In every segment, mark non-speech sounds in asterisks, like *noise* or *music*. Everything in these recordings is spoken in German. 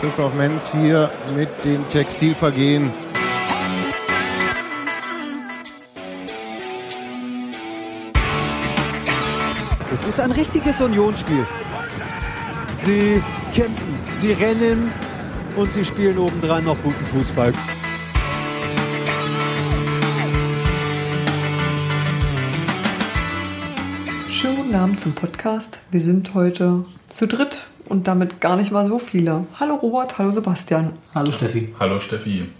Christoph Menz hier mit dem Textilvergehen. Es ist ein richtiges Unionsspiel. Sie kämpfen, sie rennen und sie spielen obendran noch guten Fußball. Abend zum Podcast. Wir sind heute zu dritt und damit gar nicht mal so viele. Hallo Robert, hallo Sebastian. Hallo Steffi. Hallo Steffi.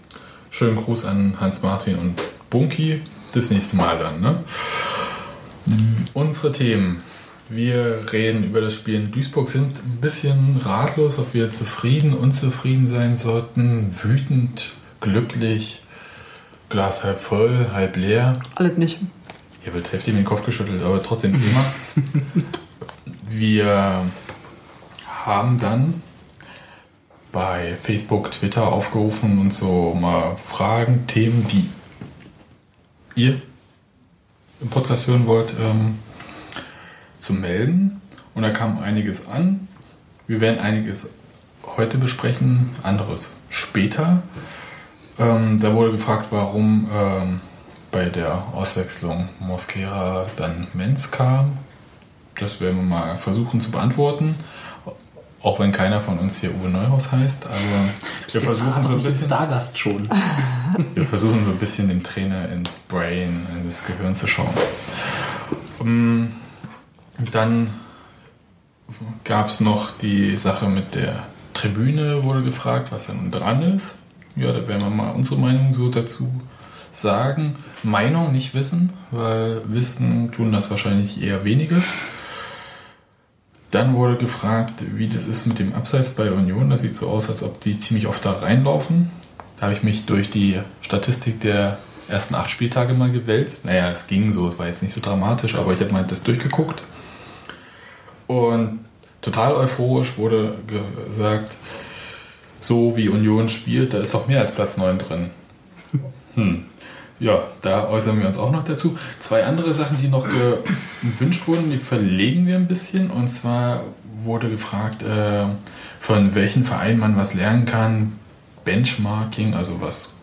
Schönen Gruß an Hans-Martin und Bunky. Das nächste Mal dann, ne? Unsere Themen. Wir reden über das Spiel in Duisburg, sind ein bisschen ratlos, ob wir zufrieden, unzufrieden sein sollten, wütend, glücklich, Glas halb voll, halb leer. Alles nicht. Hier wird heftig in den Kopf geschüttelt, aber trotzdem Thema. *laughs* Wir haben dann bei Facebook, Twitter aufgerufen und so mal Fragen, Themen, die ihr im Podcast hören wollt, ähm, zu melden. Und da kam einiges an. Wir werden einiges heute besprechen, anderes später. Ähm, da wurde gefragt, warum ähm, bei der Auswechslung Mosquera dann Menz kam. Das werden wir mal versuchen zu beantworten. Auch wenn keiner von uns hier Uwe Neuhaus heißt, aber wir versuchen so ein bisschen. Stargast schon. *laughs* Wir versuchen so ein bisschen dem Trainer ins Brain, in das Gehirn zu schauen. Um, Dann gab es noch die Sache mit der Tribüne, wurde gefragt, was dann dran ist. Ja, da werden wir mal unsere Meinung so dazu sagen. Meinung, nicht Wissen, weil Wissen tun das wahrscheinlich eher wenige. Dann wurde gefragt, wie das ist mit dem Abseits bei Union. Das sieht so aus, als ob die ziemlich oft da reinlaufen. Da habe ich mich durch die Statistik der ersten acht Spieltage mal gewälzt. Naja, es ging so, es war jetzt nicht so dramatisch, aber ich habe mal das durchgeguckt. Und total euphorisch wurde gesagt, so wie Union spielt, da ist doch mehr als Platz 9 drin. Hm. Ja, da äußern wir uns auch noch dazu. Zwei andere Sachen, die noch gewünscht wurden, die verlegen wir ein bisschen. Und zwar wurde gefragt, äh, von welchen Vereinen man was lernen kann. Benchmarking, also was,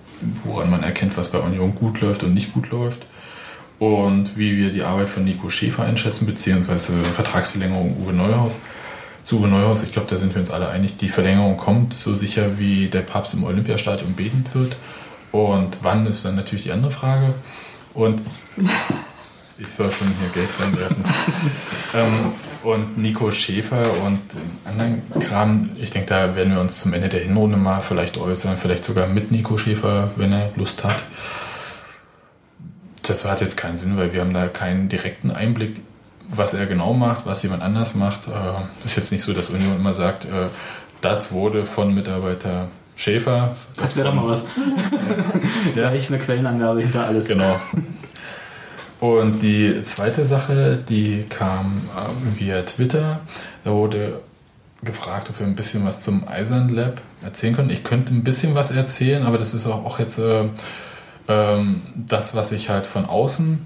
woran man erkennt, was bei Union gut läuft und nicht gut läuft. Und wie wir die Arbeit von Nico Schäfer einschätzen, beziehungsweise Vertragsverlängerung Uwe Neuhaus. Zu Uwe Neuhaus, ich glaube, da sind wir uns alle einig, die Verlängerung kommt, so sicher wie der Papst im Olympiastadion betend wird. Und wann ist dann natürlich die andere Frage. Und ich soll schon hier Geld reinwerfen. *laughs* ähm, und Nico Schäfer und den anderen Kram, ich denke, da werden wir uns zum Ende der Hinrunde mal vielleicht äußern, vielleicht sogar mit Nico Schäfer, wenn er Lust hat. Das hat jetzt keinen Sinn, weil wir haben da keinen direkten Einblick, was er genau macht, was jemand anders macht. Äh, ist jetzt nicht so, dass Union immer sagt, äh, das wurde von Mitarbeiter Schäfer. Das wäre doch mal was. *laughs* Ja. Gleich eine Quellenangabe hinter alles. Genau. Und die zweite Sache, die kam äh, via Twitter. Da wurde gefragt, ob wir ein bisschen was zum Eisern Lab erzählen können. Ich könnte ein bisschen was erzählen, aber das ist auch, auch jetzt äh, ähm, das, was ich halt von außen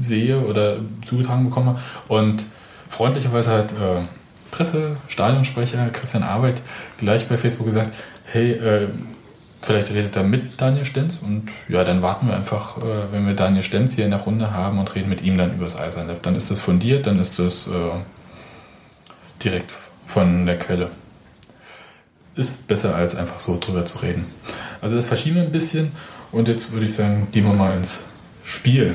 sehe oder zugetragen bekomme. Und freundlicherweise hat äh, Presse, Stadionsprecher Christian Arbeit gleich bei Facebook gesagt, hey, äh, vielleicht redet er mit Daniel Stenz und ja, dann warten wir einfach, äh, wenn wir Daniel Stenz hier in der Runde haben und reden mit ihm dann über das Eisern. Dann ist das fundiert, dann ist das äh, direkt von der Quelle. Ist besser als einfach so drüber zu reden. Also das verschieben wir ein bisschen und jetzt würde ich sagen, gehen wir mal ins Spiel.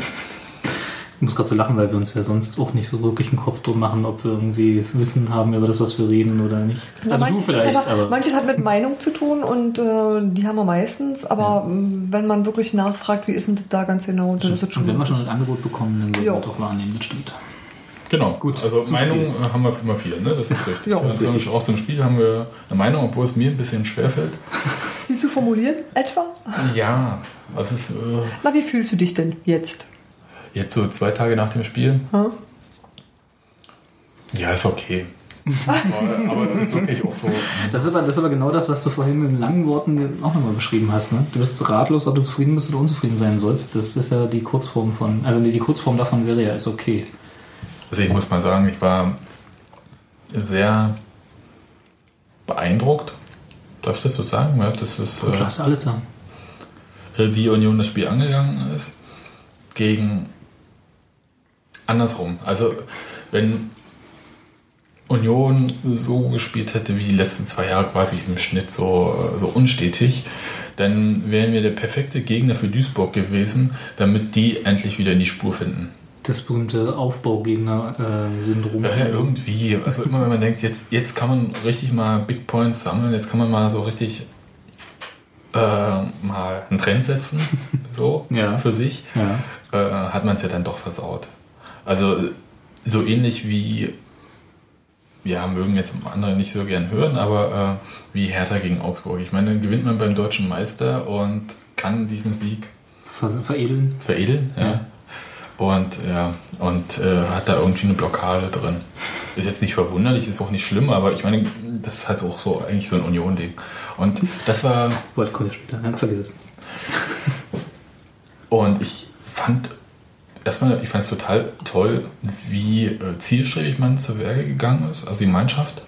Ich muss gerade so lachen, weil wir uns ja sonst auch nicht so wirklich einen Kopf drum machen, ob wir irgendwie Wissen haben über das, was wir reden oder nicht. Also du vielleicht, aber, aber Manches hat mit Meinung zu tun und äh, die haben wir meistens, aber mh, wenn man wirklich nachfragt, wie ist denn das da ganz genau, dann ist das schon. und wenn wir schon ein Angebot bekommen, dann werden Ja. wir doch wahrnehmen, das stimmt. Genau, Gut, Also Meinung äh, haben wir immer viel, ne? Das ist *laughs* richtig. Ja, ist zum- richtig. Auch zum Spiel haben wir eine Meinung, obwohl es mir ein bisschen schwerfällt. *laughs* Die zu formulieren, etwa? Ja, was ist äh, Na, wie fühlst du dich denn jetzt? Jetzt so zwei Tage nach dem Spiel? Hm? Ja, ist okay. *laughs* aber, aber das ist wirklich auch so. Das ist, aber, das ist aber genau das, was du vorhin in langen Worten auch nochmal beschrieben hast. Ne? Du bist ratlos, ob du zufrieden bist oder unzufrieden sein sollst. Das ist ja die Kurzform von, also nee, die Kurzform davon wäre ja, ist okay. Also ich muss mal sagen, ich war sehr beeindruckt. Darf ich das so sagen? Ja, das ist, Du äh, darfst alle sagen. wie Union das Spiel angegangen ist. Gegen andersrum. Also, wenn Union so gespielt hätte wie die letzten zwei Jahre quasi im Schnitt so, so unstetig, dann wären wir der perfekte Gegner für Duisburg gewesen, damit die endlich wieder in die Spur finden. Das berühmte Aufbaugegner-Syndrom. Ja, ja, irgendwie. Also immer wenn man denkt, jetzt, jetzt kann man richtig mal Big Points sammeln, jetzt kann man mal so richtig äh, mal einen Trend setzen, *laughs* so Ja. für sich, Ja. äh, hat man es ja dann doch versaut. Also so ähnlich wie, ja, mögen jetzt andere nicht so gern hören, aber äh, wie Hertha gegen Augsburg. Ich meine, dann gewinnt man beim deutschen Meister und kann diesen Sieg Ver veredeln. veredeln, ja. Ja. Und, ja, und äh, hat da irgendwie eine Blockade drin. Ist jetzt nicht verwunderlich, ist auch nicht schlimm, aber ich meine, das ist halt auch so eigentlich so ein Union-Ding. Und das war, kommt ja später. Ja, vergiss es. und ich fand erstmal, ich fand es total toll, wie äh, zielstrebig man zur Werke gegangen ist, also die Mannschaft.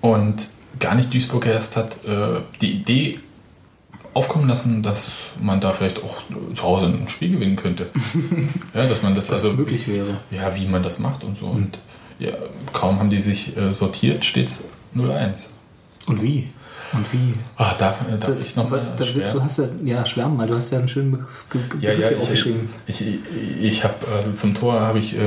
Und gar nicht Duisburg erst hat äh, die Idee aufkommen lassen, dass man da vielleicht auch zu Hause ein Spiel gewinnen könnte. *laughs* ja, dass man das Dass also es möglich wäre. ja, wie man das macht und so. Und ja, kaum haben die sich äh, sortiert, steht's 0-1. Und wie? Und wie? Ah, darf, darf ich nochmal Da- da- Du hast ja, ja, schwärmen mal, du hast ja einen schönen Begriff, Begriff ja, ja, ich, aufgeschrieben. ich, ich, ich habe, also zum Tor habe ich äh,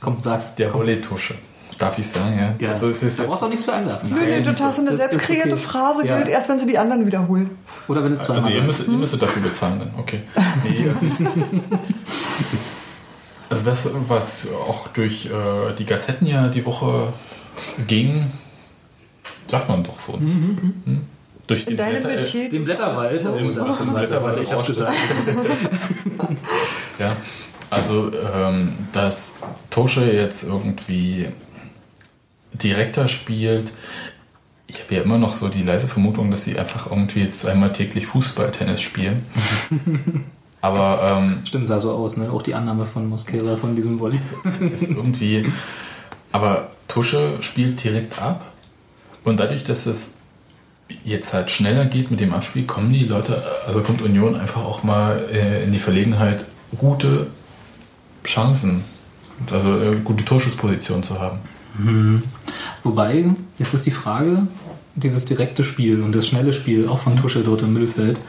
Komm, sag's. der Volley-Tusche. Darf ich sagen, ja? Ja. Also, es ist da brauchst du auch nichts für einwerfen. Nö, nö, du hast so eine Das ist selbst kreierte okay. Phrase, Ja. gilt erst, wenn sie die anderen wiederholen. Oder wenn du zweimal also ihr sagst. müsst, ihr müsstet dafür bezahlen dann, okay. Nee, also, *laughs* also das, was auch durch äh, die Gazetten ja die Woche ging, sagt man doch so. Hm? Durch den Blätter- äh. Den Blätterwald. Oh, Den Blätterwald ich hab's gesagt. Ja, also ähm, dass Tosche jetzt irgendwie direkter spielt. Ich habe ja immer noch so die leise Vermutung, dass sie einfach irgendwie jetzt einmal täglich Fußball-Tennis spielen. *laughs* Aber ähm, Stimmt, sah so aus, ne? Auch die Annahme von Mosquera von diesem Volley. das ist irgendwie. Aber Tusche spielt direkt ab. Und dadurch, dass es jetzt halt schneller geht mit dem Abspiel, kommen die Leute, also kommt Union einfach auch mal äh, in die Verlegenheit, gute Chancen, also äh, gute Torschussposition zu haben. Wobei, jetzt ist die Frage, dieses direkte Spiel und das schnelle Spiel, auch von Tuschel dort im Mittelfeld,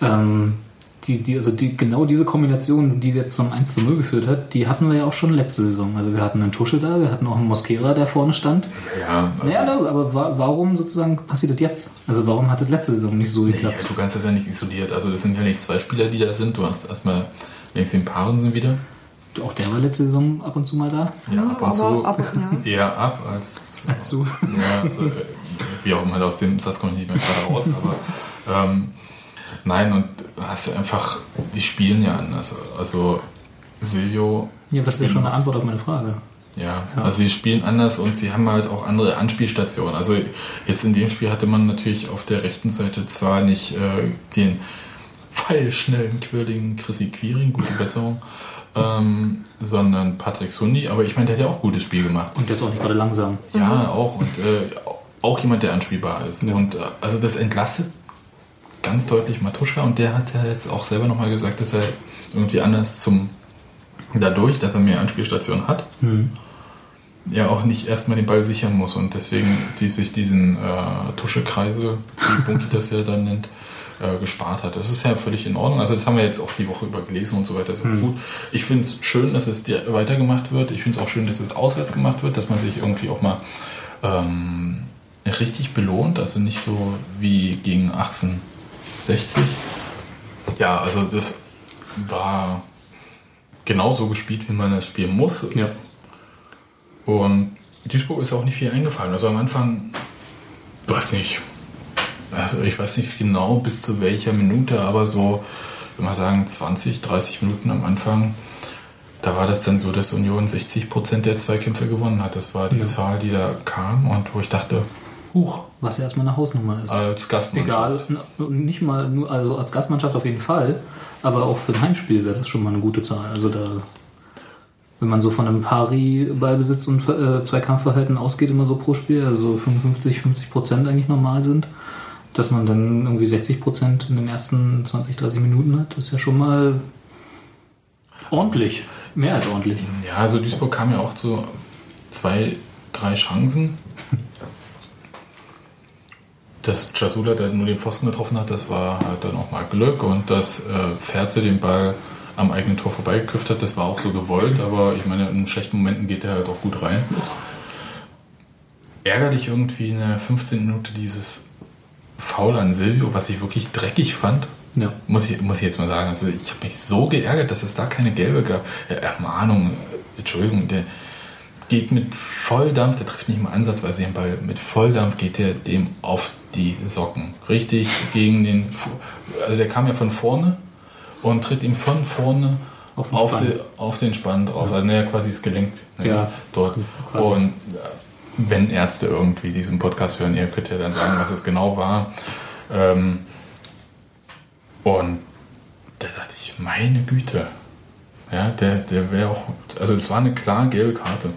ähm, die, die, also die, genau diese Kombination, die jetzt zum 1 zu 0 geführt hat, die hatten wir ja auch schon letzte Saison. Also wir hatten einen Tuschel da, wir hatten auch einen Mosquera, der vorne stand. Ja, Naja, ne, aber wa warum sozusagen passiert das jetzt? Also warum hat das letzte Saison nicht so ja, geklappt? du kannst das ja nicht isoliert. Also das sind ja nicht zwei Spieler, die da sind. Du hast erstmal links den Paaren wieder. Auch der war letzte Saison ab und zu mal da. Ja, ab und aber zu ab ja. *laughs* eher ab als Als zu. Ja, also, äh, wie auch immer, aus dem ich nicht mehr gerade raus, aber ähm, nein, und du hast ja einfach, die spielen ja anders. Also Silvio, Ja, aber das ist ja schon eine Antwort auf meine Frage. ja, also sie spielen anders und sie haben halt auch andere Anspielstationen. Also jetzt in dem Spiel hatte man natürlich auf der rechten Seite zwar nicht äh, den pfeilschnellen, quirligen Chrissy Quiring, gute Besserung, ähm, sondern Patrick Sundi, aber ich meine, der hat ja auch gutes Spiel gemacht. Und der ist auch nicht gerade langsam. Ja, auch. Und äh, auch jemand, der anspielbar ist. Und äh, also das entlastet ganz deutlich Matuschka und der hat ja jetzt auch selber nochmal gesagt, dass er irgendwie anders zum dadurch, dass er mehr Anspielstationen hat, ja auch nicht erstmal den Ball sichern muss und deswegen die sich diesen äh, Tuschekreisel, wie Bunky das ja dann nennt, äh, gespart hat. Das ist ja völlig in Ordnung. Also das haben wir jetzt auch die Woche über gelesen und so weiter. Das ist auch gut. Ich finde es schön, dass es weitergemacht wird. Ich finde es auch schön, dass es auswärts gemacht wird, dass man sich irgendwie auch mal ähm, richtig belohnt. Also nicht so wie gegen 1860. Ja, also das war genauso gespielt, wie man es spielen muss. Ja. Und Duisburg ist auch nicht viel eingefallen. Also am Anfang, weiß nicht, also ich weiß nicht genau bis zu welcher Minute, aber so, ich würde mal sagen, 20, 30 Minuten am Anfang, da war das dann so, dass Union 60 Prozent der Zweikämpfe gewonnen hat. Das war die Ja. Zahl, die da kam und wo ich dachte, huch, Was ja erstmal eine Hausnummer ist. als Gastmannschaft. Egal, nicht mal nur, also als Gastmannschaft auf jeden Fall, aber auch für ein Heimspiel wäre das schon mal eine gute Zahl. Also da wenn man so von einem Pari-Ballbesitz und äh, Zweikampfverhalten ausgeht, immer so pro Spiel, also 55, 50 Prozent eigentlich normal sind, dass man dann irgendwie 60 Prozent in den ersten 20, 30 Minuten hat, ist ja schon mal ordentlich. Mehr als ordentlich. Ja, also Duisburg kam ja auch zu zwei, drei Chancen. Dass Jasula dann nur den Pfosten getroffen hat, das war halt dann auch mal Glück und dass äh, Ferze den Ball am eigenen Tor vorbeigeküpft hat, das war auch so gewollt, aber ich meine, in schlechten Momenten geht er halt auch gut rein. Ärgerlich irgendwie in der 15. Minute dieses Foul an Silvio, was ich wirklich dreckig fand. Ja. Muss ich, muss ich jetzt mal sagen. Also ich habe mich so geärgert, dass es da keine gelbe gab. Ja, Ermahnung, Entschuldigung, der geht mit Volldampf, der trifft nicht mal ansatzweise den Ball, mit Volldampf geht der dem auf die Socken. Richtig gegen den, also der kam ja von vorne und tritt ihm von vorne Auf auf, den Spann. die, auf den Spann drauf. Also ne, quasi das Gelenk ne, Ja. dort. Quasi. Und äh, wenn Ärzte irgendwie diesen Podcast hören, ihr könnt ja dann sagen, was es genau war. Ähm, und da dachte ich, meine Güte. Ja, der, der wäre auch. Also, es war eine klar gelbe Karte.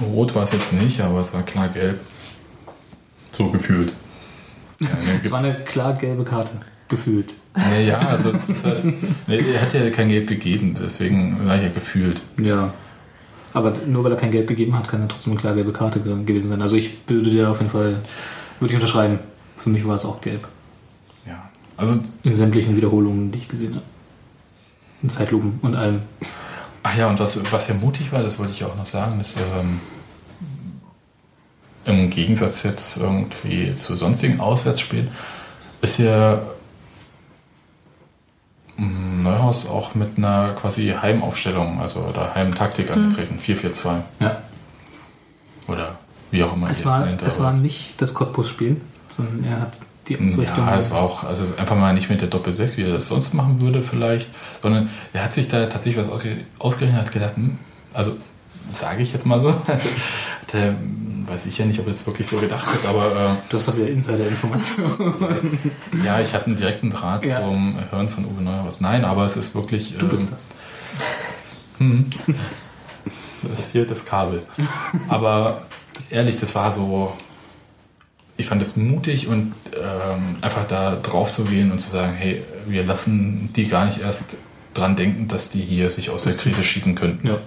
Rot war es jetzt nicht, aber es war klar gelb. So gefühlt. Ja, Es war eine klar gelbe Karte, gefühlt. Nee, ja, also es ist halt. Nee, er hat ja kein Gelb gegeben, deswegen war ich ja gefühlt. Ja. Aber nur weil er kein Gelb gegeben hat, kann er trotzdem eine klar gelbe Karte ge- gewesen sein. Also ich würde dir auf jeden Fall, würde ich unterschreiben. Für mich war es auch gelb. Ja. Also, In sämtlichen Wiederholungen, die ich gesehen habe. In Zeitlupen und allem. ach ja, und was, was ja mutig war, das wollte ich auch noch sagen, ist ähm, im Gegensatz jetzt irgendwie zu sonstigen Auswärtsspielen, ist ja mm, Neuhaus auch mit einer quasi Heimaufstellung, also oder Heimtaktik angetreten, 4-4-2 Ja. oder wie auch immer Es jetzt war, nennt, es war nicht das Cottbus-Spiel, sondern er hat die Ausrichtung. Ja, es war auch, also einfach mal nicht mit der Doppel-6, wie er das sonst machen würde vielleicht, sondern er hat sich da tatsächlich was ausge- ausgerechnet, hat gedacht, hm, also sage ich jetzt mal so, hat, er, hm, weiß ich ja nicht, ob es wirklich so gedacht hat, aber Du hast doch wieder Insider-Informationen. äh, *laughs* ja, ich hatte einen direkten Draht Ja. zum Hören von Uwe Neuhaus. Nein, aber es ist wirklich... Du bist ähm, das. Das ist hier das Kabel. Aber ehrlich, das war so. Ich fand es mutig und ähm, einfach da drauf zu gehen und zu sagen, hey, wir lassen die gar nicht erst dran denken, dass die hier sich aus der Krise schießen könnten. Ja.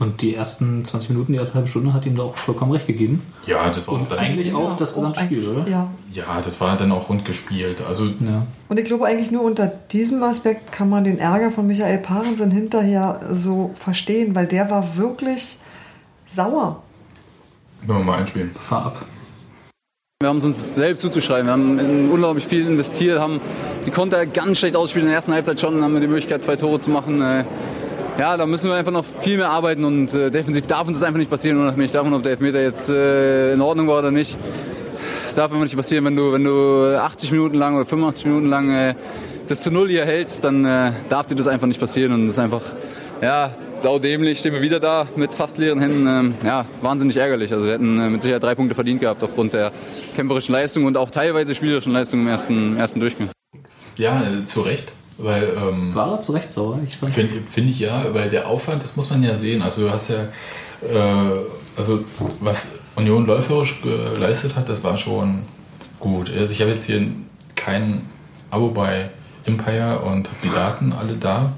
Und die ersten 20 Minuten, die erste halbe Stunde hat ihm da auch vollkommen recht gegeben. Ja, das war Und dann, eigentlich auch das und gesamte Spiel, oder? Ja. ja, das war dann auch rund gespielt. Also Ja. Und ich glaube eigentlich nur unter diesem Aspekt kann man den Ärger von Michael Parensen hinterher so verstehen, weil der war wirklich sauer. wenn wir mal einspielen. Fahr ab. Wir haben es uns selbst zuzuschreiben. Wir haben in unglaublich viel investiert, haben die Konter ganz schlecht ausgespielt in der ersten Halbzeit schon, haben wir die Möglichkeit, zwei Tore zu machen. Ja, da müssen wir einfach noch viel mehr arbeiten und äh, defensiv darf uns das einfach nicht passieren, unabhängig davon, ob der Elfmeter jetzt äh, in Ordnung war oder nicht. Das darf einfach nicht passieren, wenn du, wenn du 80 Minuten lang oder 85 Minuten lang äh, das zu Null hier hältst, dann äh, darf dir das einfach nicht passieren und das ist einfach, ja, saudämlich, stehen wir wieder da mit fast leeren Händen. Ähm, ja, wahnsinnig ärgerlich. Also wir hätten äh, mit Sicherheit drei Punkte verdient gehabt aufgrund der kämpferischen Leistung und auch teilweise spielerischen Leistung im ersten, im ersten Durchgang. Ja, äh, zu Recht. Weil, ähm, War er zu Recht sauer? Finde find ich ja, weil der Aufwand, das muss man ja sehen. Also du hast ja, äh, also was Union läuferisch geleistet hat, das war schon gut. Also ich habe jetzt hier kein Abo bei Empire und habe die Daten alle da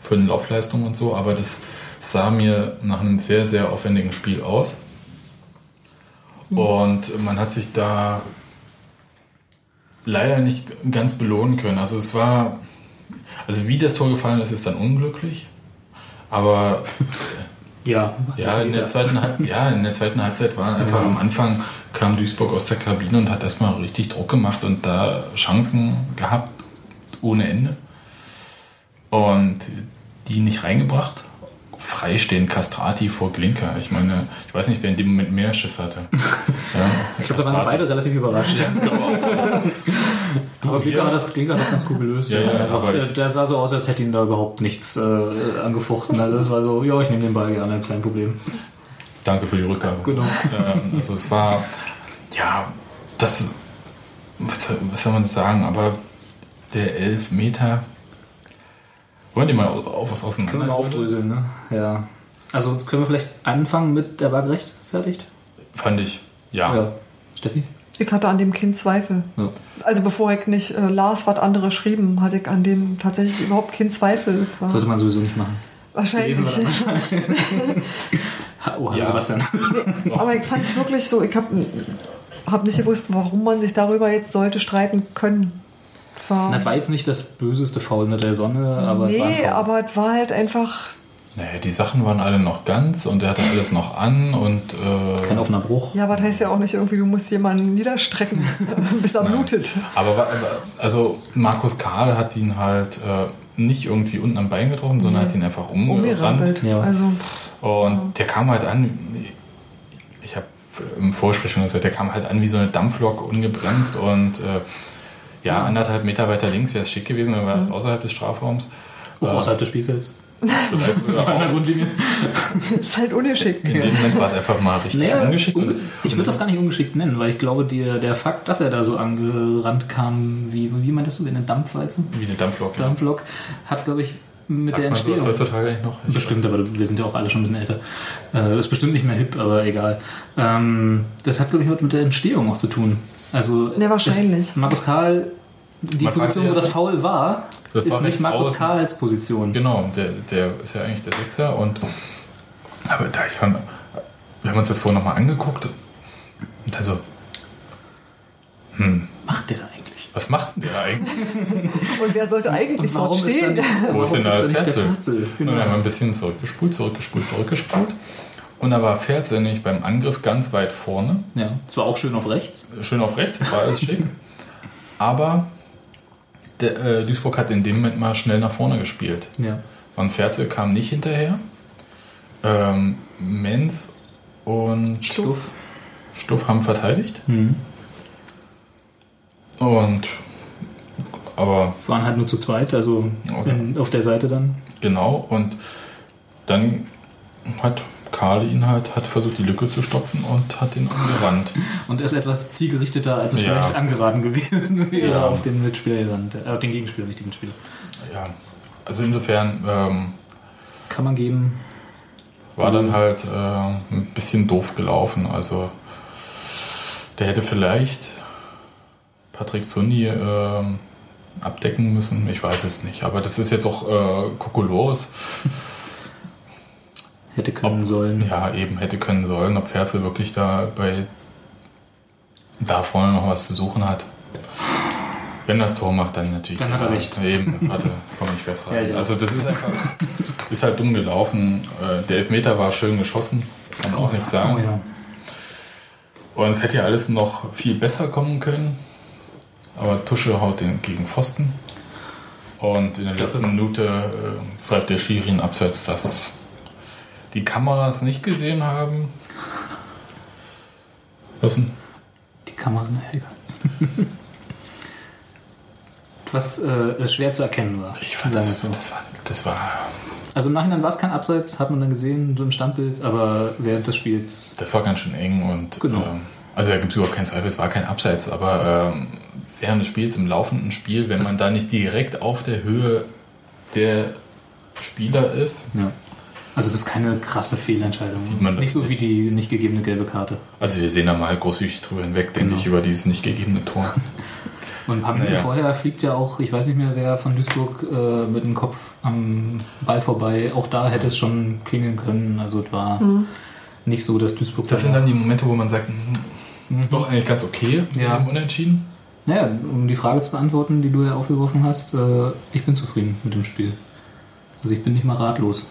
für die Laufleistung und so, aber das sah mir nach einem sehr, sehr aufwendigen Spiel aus. Und man hat sich da leider nicht ganz belohnen können. Also es war, also wie das Tor gefallen ist, ist dann unglücklich. Aber *laughs* ja. ja, in der zweiten, ja, in der zweiten Halbzeit war einfach am Anfang kam Duisburg aus der Kabine und hat erstmal richtig Druck gemacht und da Chancen gehabt ohne Ende. Und die nicht reingebracht. Freistehend Castrati vor Glinker. Ich meine, ich weiß nicht, wer in dem Moment mehr Schiss hatte. *laughs* Ja, Ich glaube, da waren sie beide relativ überrascht. aber Glinker hat, das, Glinker hat das ganz cool gelöst. Ja, ja, Einfach, ich- der sah so aus, als hätte ihn da überhaupt nichts äh, angefochten. Also das war so, ja, ich nehme den Ball gerne, kein Problem. Danke für die Rückgabe. Genau. Ähm, also es war, ja, das, was soll man sagen, aber der Elfmeter, wollen die mal auf was Können wir mal auseinander? aufdröseln, ne? Ja. Also können wir vielleicht anfangen mit der war gerechtfertigt? Fand ich. Ja. Steffi? Ich hatte an dem Kind Zweifel. Ja. Also bevor ich nicht äh, las, was andere schrieben, hatte ich an dem tatsächlich überhaupt keinen Zweifel. Sollte man sowieso nicht machen. wahrscheinlich. Lesen wir *laughs* *laughs* Ha- Oh, Ja. Sebastian. Aber ich fand es wirklich so, ich habe hab nicht gewusst, warum man sich darüber jetzt sollte streiten können. War, Das war jetzt nicht das böseste Faul unter der Sonne, aber nee, aber es war halt einfach. Naja, die Sachen waren alle noch ganz und er hatte alles noch an und äh, kein offener Bruch. Ja, aber das heißt ja auch nicht irgendwie, du musst jemanden niederstrecken, *laughs* bis er blutet. Aber also Markus Karl hat ihn halt äh, nicht irgendwie unten am Bein getroffen, sondern hat ihn einfach umgerannt. Ja. Also, Und der kam halt an, ich habe im Vorgespräch schon gesagt, der kam halt an wie so eine Dampflok ungebremst und äh, ja, anderthalb Meter weiter links wäre es schick gewesen, dann war es außerhalb des Strafraums. Auch außerhalb des Spielfelds. Vielleicht sogar der. *laughs* Grundlinie. ist halt ungeschickt. In dem Moment war es einfach mal richtig Naja, ungeschickt. unge- Und, ich würde das gar nicht ungeschickt nennen, weil ich glaube, die, der Fakt, dass er da so angerannt kam, wie, wie meintest du, wie eine Dampfwalze? wie eine Dampflok. Dampflok, hat, glaube ich, mit Sagt der man Entstehung. heutzutage eigentlich noch? Ich Bestimmt, aber wir sind ja auch alle schon ein bisschen älter. Äh, ist bestimmt nicht mehr hip, aber egal. Ähm, das hat, glaube ich, mit der Entstehung auch zu tun. Also, Ja, wahrscheinlich. Ist Markus Karl, die Man Position, wo das Foul war, Das ist war nicht Markus außen. Karls Position. Genau, der, der ist ja eigentlich der Sechser und aber da ich dann, wir haben uns das vorhin nochmal angeguckt und dann so, hm, macht der da eigentlich? was macht denn der eigentlich? *laughs* Und wer sollte eigentlich dort Warum ist da stehen? nicht, Wo warum ist denn der da der Ferzel? Ferzel? Und dann haben wir Genau. ein bisschen zurückgespult, zurückgespult, zurückgespult. Und da war Ferzel nämlich beim Angriff ganz weit vorne. Ja, zwar auch schön auf rechts. Schön auf rechts, war alles schick. Aber der, äh, Duisburg hat in dem Moment mal schnell nach vorne gespielt. Ja. Und Ferzel kam nicht hinterher. Ähm, Menz und Stuff. Stuff haben verteidigt. Mhm. Und aber Waren halt nur zu zweit, also Okay. in, auf der Seite dann. genau, und dann hat Karl ihn halt hat versucht, die Lücke zu stopfen und hat ihn umgerannt. Und ist etwas zielgerichteter, als es Ja. vielleicht angeraten gewesen *laughs* wäre Ja. auf den Mitspieler. Äh, auf den Gegenspieler, nicht den Mitspieler. ja, also insofern ähm, Kann man geben. war dann halt äh, ein bisschen doof gelaufen. Also der hätte vielleicht Patrick Zundi ähm, abdecken müssen. Ich weiß es nicht. Aber das ist jetzt auch äh, Kokolores. Hätte können Ob- sollen. Ja, eben hätte können sollen, ob Ferzel wirklich da bei da vorne noch was zu suchen hat. Wenn das Tor macht, dann natürlich. Dann hat er ja, recht. Eben, warte, komm ich besser. Ja, ich auch. also das ist einfach, ist halt dumm gelaufen. Äh, Der Elfmeter war schön geschossen, kann man auch nichts sagen. Oh, ja. Und es hätte ja alles noch viel besser kommen können. Aber Tusche haut den gegen Pfosten. Und in der letzten Minute äh, pfeift der Schiri einen Abseits, dass die Kameras nicht gesehen haben. Was denn? Die Kamera, egal. *laughs* Was äh, schwer zu erkennen war. Ich fand das, so. das, war, das war. Also im Nachhinein war es kein Abseits, hat man dann gesehen, so im Standbild, aber während des Spiels. Das war ganz schön eng und. Genau. Ähm, also da gibt es überhaupt keinen Zweifel, es war kein Abseits, aber ähm, während des Spiels, im laufenden Spiel, wenn man da nicht direkt auf der Höhe der Spieler ist, Ja. Also das ist keine krasse Fehlentscheidung. Sieht man das nicht so wie die nicht gegebene gelbe Karte. Also wir sehen da mal großzügig drüber hinweg, denke Genau. ich, über dieses nicht gegebene Tor. *laughs* Und ein paar Minuten Naja. vorher fliegt ja auch, ich weiß nicht mehr, wer von Duisburg äh, mit dem Kopf am Ball vorbei. Auch da hätte es schon klingeln können. Also es war nicht so, dass Duisburg Das da- sind dann die Momente, wo man sagt, hm, Mhm. doch eigentlich ganz okay mit Ja. dem Unentschieden. Naja, um die Frage zu beantworten, die du ja aufgeworfen hast, äh, ich bin zufrieden mit dem Spiel. Also ich bin nicht mal ratlos.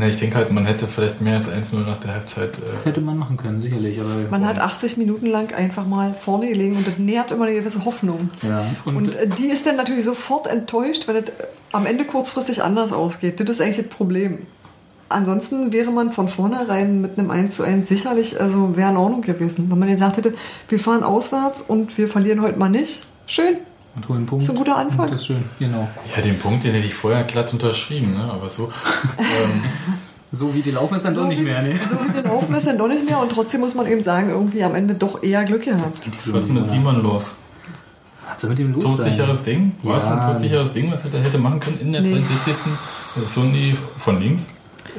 Na, ich denke halt, man hätte vielleicht mehr als 1-0 nach der Halbzeit. Äh, Hätte man machen können, sicherlich. Aber Man hat 80 Minuten lang einfach mal vorne gelegen und das nährt immer eine gewisse Hoffnung. ja. Und, Und äh, die ist dann natürlich sofort enttäuscht, wenn es äh, am Ende kurzfristig anders ausgeht. Das ist eigentlich das Problem. Ansonsten wäre man von vornherein mit einem 1 zu 1 sicherlich, also wäre in Ordnung gewesen. Wenn man gesagt hätte, wir fahren auswärts und wir verlieren heute mal nicht. Schön. Und holen einen Punkt. ist ein guter Anfang. Das ist schön, genau. ja, den Punkt, den hätte ich vorher glatt unterschrieben, ne? aber so. ähm, *laughs* So wie die laufen ist dann doch nicht wie, mehr, ne? So wie wir laufen ist dann doch nicht mehr und trotzdem muss man eben sagen, irgendwie am Ende doch eher Glück gehabt. was ist mit Simon los? Was soll mit dem los Todsicheres sein? Ding? War es ein Ja. todsicheres Ding, was er da hätte machen können in der Nee. 62. Sundi von links?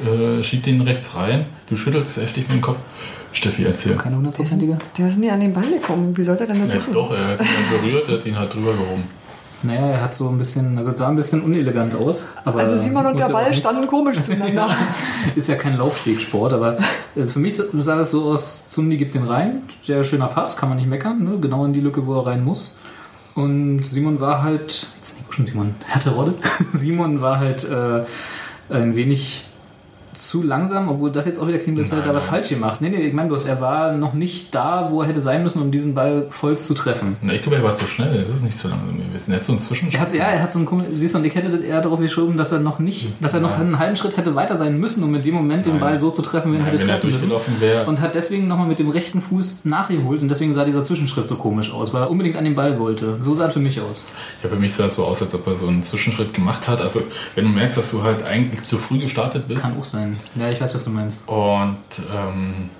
äh, schiebt den rechts rein. Du schüttelst heftig mit dem Kopf. Steffi, erzähl. Keine hundertprozentige? Der ist nie an den Ball gekommen. Wie soll der denn das Ja, machen? doch, er hat ihn berührt, er hat ihn halt drüber gehoben. Naja, er hat so ein bisschen, also es sah ein bisschen unelegant aus. Aber Also Simon und der Ball nicht- standen komisch *laughs* zueinander. *laughs* Ist ja kein Laufstegsport, aber äh, für mich sah das so aus, Zundi gibt den rein, sehr schöner Pass, kann man nicht meckern, ne? genau in die Lücke, wo er rein muss. Und Simon war halt, jetzt nicht schon Simon, Härte Rodde. *laughs* Simon war halt äh, ein wenig zu langsam, obwohl das jetzt auch wieder klingt, er Nein, aber nein. falsch gemacht. Nee, nee, ich meine bloß, er war noch nicht da, wo er hätte sein müssen, um diesen Ball voll zu treffen. Na, ich glaube, er war zu schnell. Das ist nicht zu langsam gewesen. Er hat so einen Zwischenschritt. Er hat, ja, er hat so einen siehst du, und ich hätte eher darauf geschoben, dass er noch nicht, dass er noch einen halben Schritt hätte weiter sein müssen, um in dem Moment den Nein. Ball so zu treffen, wie er hätte wenn er treffen müssen. Und hat deswegen nochmal mit dem rechten Fuß nachgeholt und deswegen sah dieser Zwischenschritt so komisch aus, weil er unbedingt an den Ball wollte. So sah es für mich aus. Ja, für mich sah es so aus, als ob er so einen Zwischenschritt gemacht hat. Also, wenn du merkst, dass du halt eigentlich zu früh gestartet bist. Kann auch sein. Ja, ich weiß, was du meinst. Und, ähm,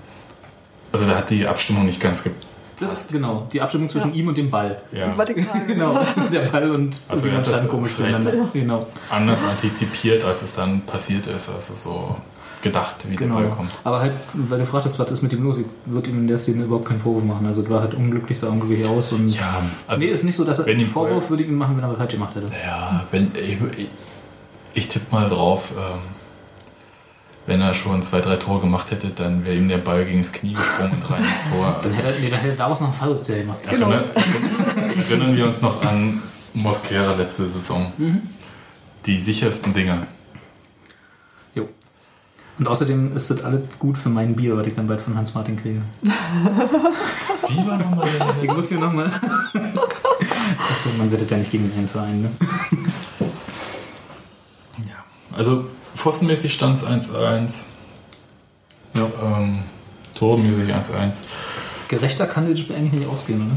also da hat die Abstimmung nicht ganz ge Das ist genau die Abstimmung zwischen ihm und dem Ball. ja. Genau, *laughs* der Ball und Also Simon er hat das komisch zueinander. Genau, anders antizipiert, als es dann passiert ist. Also so gedacht, wie genau. der Ball kommt. Aber halt, weil du fragtest, was ist mit ihm los, ich würde ihm in der Szene überhaupt keinen Vorwurf machen. Also, es war halt unglücklich, sah unglücklich aus und. Ja, also nee, ist nicht so, dass er wenn einen ihm Vorwurf würde ich ihm machen, wenn er was falsch gemacht hätte. Ja, wenn, ich, ich, ich tippe mal drauf, ähm, wenn er schon zwei, drei Tore gemacht hätte, dann wäre ihm der Ball gegen das Knie gesprungen und rein ins *laughs* Tor. Dann hätte, er- nee, dann hätte er daraus noch einen Fallrückzieher gemacht. Erinnern, erinnern wir uns noch an Mosquera letzte Saison. Die sichersten Dinger. Jo. Und außerdem ist das alles gut für mein Bier, was ich dann bald von Hans Martin kriege. *laughs* Wie war nochmal der? Ich muss hier nochmal. *laughs* Man wettet ja nicht gegen einen Verein, ne? Also pfostenmäßig stand es 1-1. Ja. Ähm, Tormäßig 1-1. Gerechter kann das Spiel eigentlich nicht ausgehen, oder?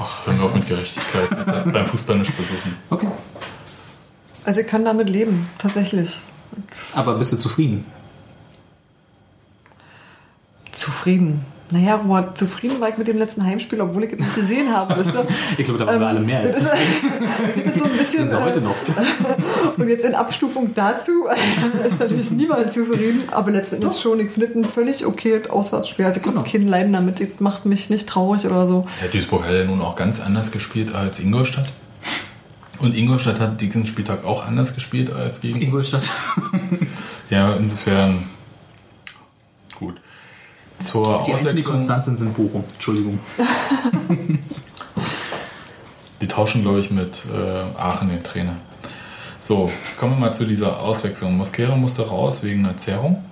Ach, hören wir auf mit Gerechtigkeit. Das hat beim Fußball nichts zu suchen. Okay. Also ich kann damit leben, tatsächlich. Aber bist du zufrieden? Zufrieden. Naja, aber zufrieden war ich mit dem letzten Heimspiel, obwohl ich es nicht gesehen habe. Weißt du? *laughs* Ich glaube, da waren wir alle mehr als *laughs* das ist, so ein bisschen. Sind sie heute äh, noch. *laughs* Und jetzt in Abstufung dazu ist natürlich niemand zufrieden, aber letztendlich schon. Ich finde es ein völlig okay Auswärtsspiel. Also ich habe Genau. kein Leiden damit, das macht mich nicht traurig oder so. Ja, Duisburg hat ja nun auch ganz anders gespielt als Ingolstadt. Und Ingolstadt hat diesen Spieltag auch anders gespielt als gegen. Ingolstadt. Ja, insofern. Zur Die konstant sind, sind Bochum. Entschuldigung. *laughs* Die tauschen, glaube ich, mit äh, Aachen den Trainer. So, kommen wir mal zu dieser Auswechslung. Mosquera musste raus wegen einer Zerrung.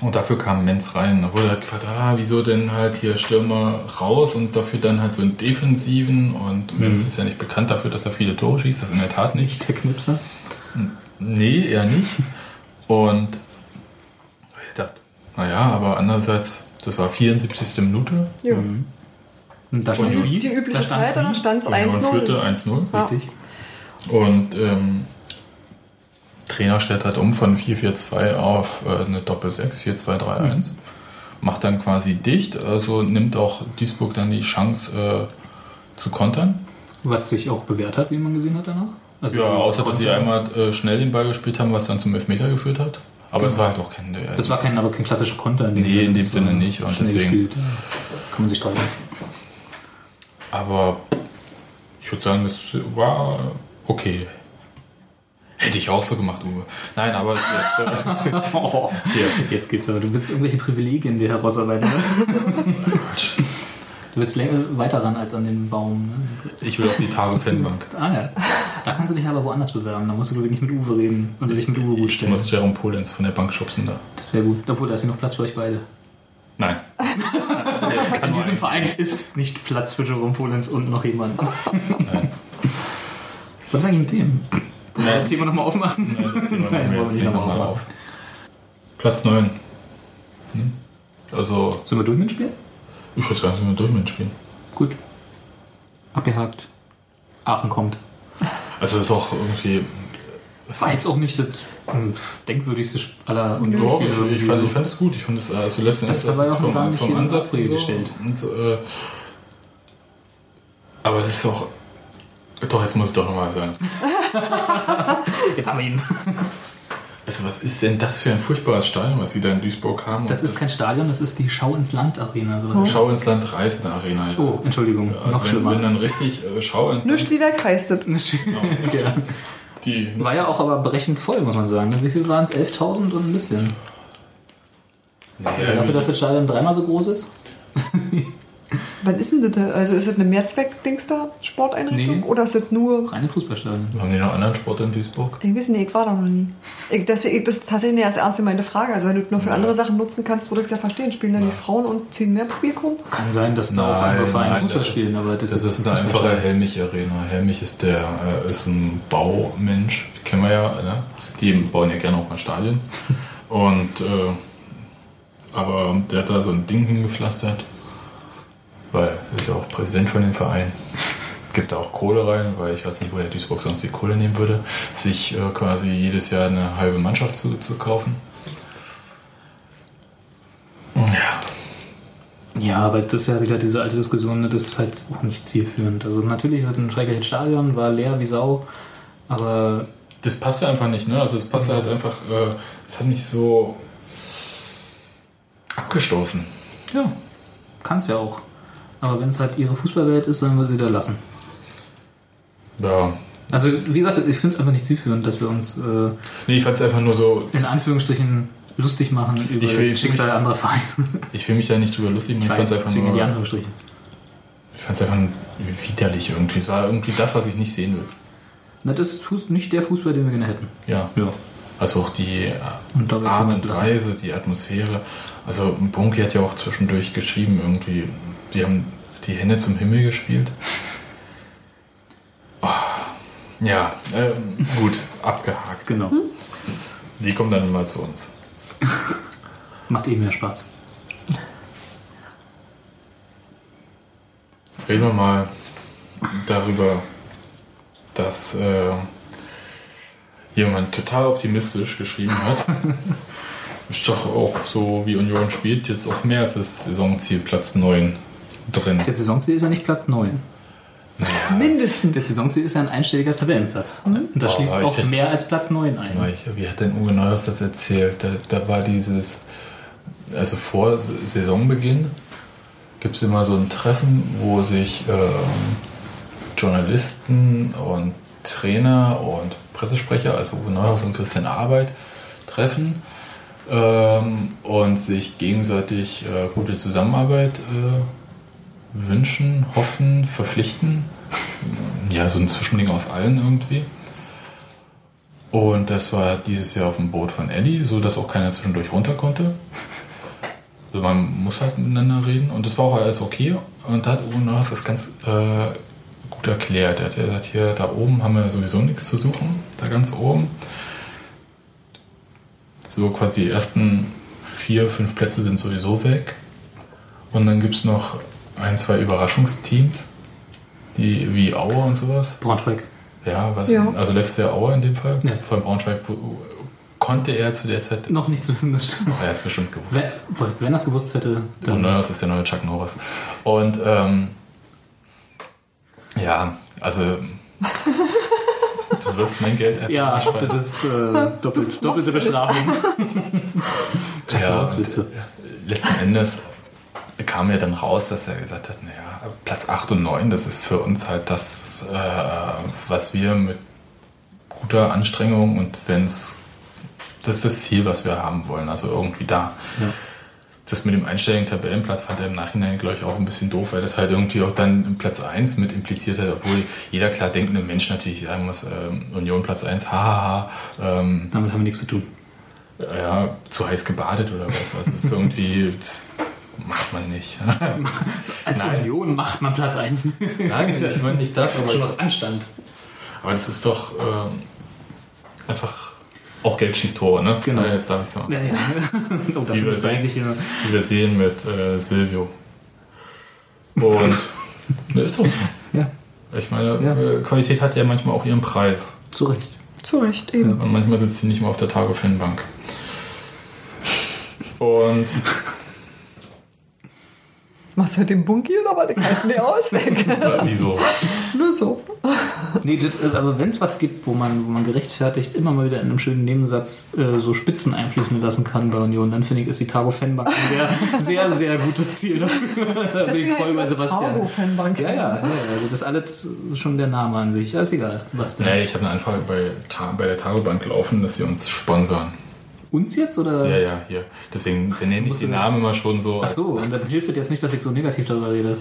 Und dafür kam Menz rein. Da wurde halt gefragt, ah, wieso denn halt hier Stürmer raus und dafür dann halt so einen Defensiven. Und Menz ist ja nicht bekannt dafür, dass er viele Tore schießt. Das in der Tat nicht. Der Knipser. Nee, eher nicht. Und naja, aber andererseits, das war 74. Minute. Ja. Und da stand Und wie? Die übliche da Zeit, und dann stand es Union führte 1-0. 1-0. Ja. Richtig. Und ähm, Trainer stellt halt um von 4-4-2 auf äh, eine Doppel-6, 4-2-3-1. Macht dann quasi dicht, also nimmt auch Duisburg dann die Chance äh, zu kontern. Was sich auch bewährt hat, wie man gesehen hat danach. Also Ja, die außer dass sie einmal äh, schnell den Ball gespielt haben, was dann zum Elfmeter geführt hat. Aber das war halt auch kein. Das war kein, aber kein klassischer Konter in dem Nee, in dem Sinne nicht, und deswegen- gespielt. Kann man sich streiten. Aber ich würde sagen, das war okay. Hätte ich auch so gemacht, Uwe. Nein, aber jetzt, äh, *laughs* Oh, jetzt geht's aber. Du willst irgendwelche Privilegien dir herausarbeiten, ne? *laughs* Du willst länger weiter ran als an den Baum. Ne? ich will auf die Tage-Fanbank. *laughs* Ah ja. Da kannst du dich aber woanders bewerben. Da musst du wirklich mit Uwe reden und dich mit Uwe gut Ich stellen. muss Jerome Polenz von der Bank schubsen da. Das wäre gut. Obwohl, da ist ja noch Platz für euch beide. Nein. *laughs* In diesem Verein ist nicht Platz für Jerome Polenz und noch jemand. Nein. *laughs* Was ist eigentlich mit dem? Wollen wir das Thema nochmal aufmachen? Nein, das wir Nein, jetzt wir nicht nicht nochmal nochmal auf. Platz 9. Hm? Also, Sollen wir durch mit dem Spiel? Ich würde sagen, sind wir durch mit dem Spiel. Gut. Abgehakt. Aachen kommt. Also, es ist auch irgendwie. War jetzt auch nicht das ähm, denkwürdigste aller Doch, Unionsspiele. ich, fand, so. ich fand es gut. Ich fand es also letzten Das Endes vom, gar nicht vom Ansatz und so. gestellt. Und, äh, aber es ist auch. Doch, jetzt muss ich doch nochmal sagen. *laughs* Jetzt haben wir ihn. Also was ist denn das für ein furchtbares Stadion, was sie da in Duisburg haben? Das ist kein Stadion, das ist die Schau ins Land Arena. Sowas. Schau ins Land Reisende Arena. Ja. Oh, Entschuldigung, Also noch wenn, schlimmer. wenn dann richtig äh, Schau ins Nicht wie weg heißt das. *laughs* ja. Die, War ja auch aber brechend voll, muss man sagen. Wie viel waren es? 11.000 und ein bisschen. naja, Dafür, dass das Stadion dreimal so groß ist? *laughs* Wann ist denn das? da? Also ist das eine Mehrzweck-Dings da, Sporteinrichtung? Nee. Oder ist das nur. Reine Fußballstadion. haben die noch anderen Sport in Duisburg? Ich weiß nicht, ich war da noch nie. Ich, deswegen, das ist tatsächlich eine ganz ernst gemeinte Frage. Also wenn du das nur für andere Sachen nutzen kannst, würde ich es ja verstehen. Spielen dann die Frauen und ziehen mehr Publikum? Kann sein, dass da auch andere Vereine nein, Fußball das- spielen, aber das, Das ist eine einfache Helmich-Arena. Helmich ist der äh, ist ein Baumensch, die kennen wir ja. Ne? Die bauen ja gerne auch mal Stadien. *laughs* Und äh, aber der hat da so ein Ding hingepflastert, weil er ist ja auch Präsident von dem Verein. Gibt da auch Kohle rein, weil ich weiß nicht, woher Duisburg sonst die Kohle nehmen würde, sich äh, quasi jedes Jahr eine halbe Mannschaft zu, zu kaufen. Ja, Ja, aber das ist ja wieder diese alte Diskussion, ne, das ist halt auch nicht zielführend. Also natürlich ist es ein schreckliches Stadion, war leer wie Sau, aber Das passt ja einfach nicht, ne? Also es passt halt einfach, äh, es hat nicht so abgestoßen. ja, kann es ja auch. Aber wenn es halt ihre Fußballwelt ist, sollen wir sie da lassen. Ja. Also wie gesagt, ich finde es einfach nicht zielführend, dass wir uns äh, Nee, ich fand es einfach nur so, in Anführungsstrichen lustig machen über Ich will- Schicksal anderer Vereine. *laughs* ich will mich da nicht drüber lustig machen, ich fand es einfach in die nur, Anführungsstrichen. ich fand's einfach widerlich irgendwie. Es war irgendwie das, was ich nicht sehen will. Na, das ist nicht der Fußball, den wir gerne hätten. Ja. Ja. Also auch die Und Art und lassen. Weise, die Atmosphäre. Also Bunky hat ja auch zwischendurch geschrieben, irgendwie, die haben die Hände zum Himmel gespielt. Oh, ja, ähm, gut, abgehakt. Genau. Die kommen dann mal zu uns. *laughs* Macht eh mehr Spaß. Reden wir mal darüber, dass äh, jemand total optimistisch geschrieben hat. *laughs* Ist doch auch so, wie Union spielt, jetzt auch mehr als das Saisonziel Platz 9 drin. Der Saisonziel ist ja nicht Platz 9. Mindestens. Der Saisonziel ist ja ein einstelliger Tabellenplatz. Und das Oh, schließt auch krieg's- mehr als Platz 9 ein. Ich- Wie hat denn Uwe Neuhaus das erzählt? Da, da war dieses, also vor Saisonbeginn gibt es immer so ein Treffen, wo sich ähm, Journalisten und Trainer und Pressesprecher, also Uwe Neuhaus und Christian Arbeit, treffen ähm, und sich gegenseitig äh, gute Zusammenarbeit äh, wünschen, hoffen, verpflichten. Ja, so ein Zwischending aus allen irgendwie. Und das war dieses Jahr auf dem Boot von Eddie, so dass auch keiner zwischendurch runter konnte. Also man muss halt miteinander reden und das war auch alles okay. Und da hat Neuhaus das ganz äh, gut erklärt. Er hat gesagt, hier da oben haben wir sowieso nichts zu suchen, da ganz oben. So quasi die ersten vier, fünf Plätze sind sowieso weg. Und dann gibt es noch ein, zwei Überraschungsteams, die wie Aue und sowas. Braunschweig. Ja, was, Ja. also letztes Jahr Aue in dem Fall. Ja. Vor Braunschweig konnte er zu der Zeit, Noch nichts wissen, das stimmt. er hat es bestimmt gewusst. Wenn, wenn er es gewusst hätte, Und dann. Neuhaus ist der neue Chuck Norris. Und ähm, ja, also du wirst mein Geld einfach Ja, sparen. das ist äh, doppelt, doppelte Bestrafung. *laughs* ja, Norris und, Witze. äh, letzten Endes kam ja dann raus, dass er gesagt hat, naja, Platz 8 und 9, das ist für uns halt das, äh, was wir mit guter Anstrengung und wenn es, das ist das Ziel, was wir haben wollen, also irgendwie da. Ja. Das mit dem einstelligen Tabellenplatz fand er im Nachhinein, glaube ich, auch ein bisschen doof, weil das halt irgendwie auch dann Platz 1 mit impliziert hat, obwohl jeder klar denkende Mensch natürlich sagen muss, ähm, Union Platz 1, hahaha, ähm, Damit haben wir nichts zu tun. ja, zu heiß gebadet oder was. Also es ist irgendwie, das macht man nicht. Also *laughs* Als nein, Union macht man Platz 1. *laughs* nein, ich meine nicht das, aber, Schon aus Anstand. aber das ist doch ähm, einfach auch Geld schießt Tore, ne? Genau. Ja, Jetzt darf ich so. Ja, ja. *laughs* Oh, Lieber müsste sehen. eigentlich hier. Wie wir sehen mit äh, Silvio. Und ne, ist doch so. Ja, Ich meine, Ja. äh, Qualität hat ja manchmal auch ihren Preis. zu Recht. Zu Recht, eben. Und manchmal sitzt sie nicht mal auf der Tago-Fanbank. Und Machst du halt den Bunky *laughs* oder was? Ich halte nicht aus. äh, wieso? Flüsse. Nee, das, äh, aber wenn es was gibt, wo man, wo man gerechtfertigt immer mal wieder in einem schönen Nebensatz äh, so Spitzen einfließen lassen kann bei Union, dann finde ich, ist die Tago Fanbank ein sehr, *laughs* sehr, sehr gutes Ziel dafür. da bin ich voll bei Sebastian. Tago-Fanbank. Ja, ja, ja, also das ist alles schon der Name an sich. Ja, ist egal, Sebastian. Nee, ich habe eine Anfrage bei, bei der Tagobank laufen, dass sie uns sponsern. Uns jetzt oder? Ja, ja, hier. Deswegen nenne ich das- Namen immer schon so. Ach so, und dann hilft es jetzt nicht, dass ich so negativ darüber rede.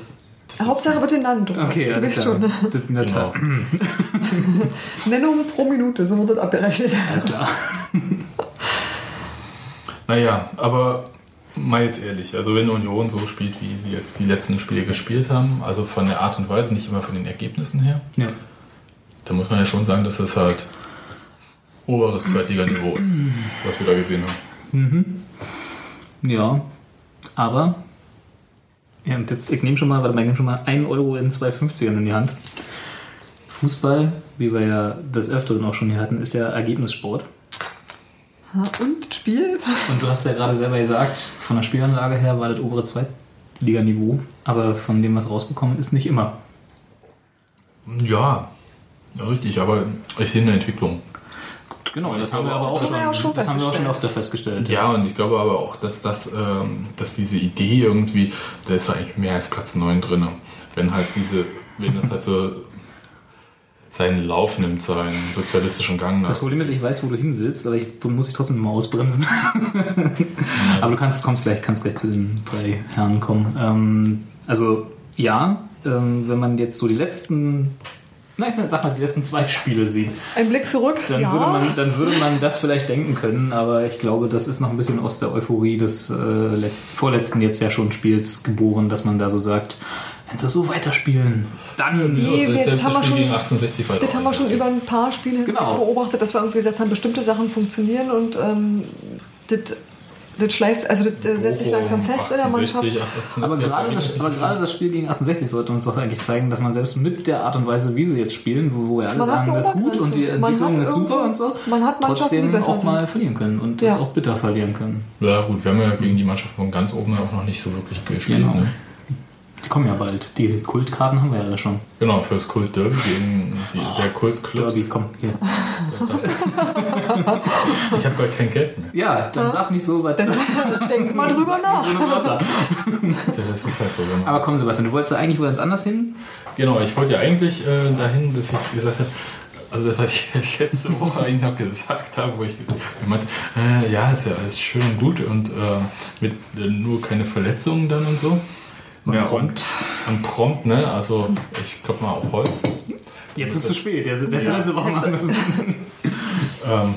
Hauptsache wird genannt. Okay, bist klar. schon. Das, Genau. *laughs* Nennung pro Minute, so wird das abgerechnet. Alles klar. *laughs* Naja, aber mal jetzt ehrlich, also wenn Union so spielt, wie sie jetzt die letzten Spiele gespielt haben, also von der Art und Weise, nicht immer von den Ergebnissen her, Ja. da muss man ja schon sagen, dass das halt oberes Zweitliganiveau ist, was wir da gesehen haben. Ja, aber. Ja, und jetzt, ich nehme schon mal, warte mal, ich nehme schon mal 1 Euro in 2,50ern in die Hand. Fußball, wie wir ja des Öfteren auch schon hier hatten, ist ja Ergebnissport. Und Spiel? Und du hast ja gerade selber gesagt, von der Spielanlage her war das obere Zweitliganiveau, aber von dem, was rausgekommen ist, nicht immer. Ja, richtig, aber ich sehe eine Entwicklung. Genau, das haben wir aber auch Das schon, auch schon das haben wir auch schon öfter festgestellt. Ja, und ich glaube aber auch, dass, das, ähm, dass diese Idee irgendwie, da ist eigentlich mehr als Platz 9 drin. Wenn halt diese, wenn das halt so seinen Lauf nimmt, seinen sozialistischen Gang Das nach. Problem ist, ich weiß, wo du hin willst, aber ich du musst dich trotzdem mal ausbremsen. *laughs* aber du kannst, kommst gleich, kannst gleich zu den drei Herren kommen. Ähm, also ja, ähm, wenn man jetzt so die letzten, na, ich sag mal, die letzten zwei Spiele sieht, Ein Blick zurück. dann, ja. würde man, dann würde man das vielleicht denken können, aber ich glaube, das ist noch ein bisschen aus der Euphorie des äh, letzt, vorletzten jetzt ja schon Spiels geboren, dass man da so sagt, wenn sie so weiterspielen, dann Nee, wir- das haben das wir Spiel schon- gegen 1860 war Das haben wir schon über ein paar Spiele Genau. beobachtet, dass wir irgendwie gesagt haben, bestimmte Sachen funktionieren und ähm, das, das schleicht, also das äh, setzt sich langsam fest in der Mannschaft. Aber gerade, das, aber gerade das Spiel gegen 68 sollte uns doch eigentlich zeigen, dass man selbst mit der Art und Weise, wie sie jetzt spielen, wo, wo wir alle Man sagen, das ist gut und die Entwicklung ist super und so, man hat trotzdem auch mal sind. verlieren können und Ja. das auch bitter verlieren können. Ja gut, wir haben ja gegen die Mannschaft von ganz oben auch noch nicht so wirklich gespielt. Genau. Ne? Die kommen ja bald. Die Kultkarten haben wir ja alle schon. Genau, fürs Kult Derby gegen die, der Kultclubs. Derby, komm, hier. *laughs* Ich habe bald kein Geld mehr. Ja, dann sag nicht so was. *laughs* Denk mal drüber nach. So eine Wörter. *laughs* Das ist halt so. Man Aber komm, Sebastian, du wolltest ja eigentlich ganz anders hin. Genau, ich wollte ja eigentlich äh, dahin, dass ich gesagt habe, also das, was ich letzte Woche eigentlich noch gesagt habe, wo ich meinte, äh, ja, ist ja alles schön und gut und äh, mit äh, nur keine Verletzungen dann und so. Und ja, prompt. Und, und prompt, ne? Also ich klopfe mal auf Holz. Jetzt ist es zu spät. Der hätte Ja. letzte Woche machen müssen. Ähm,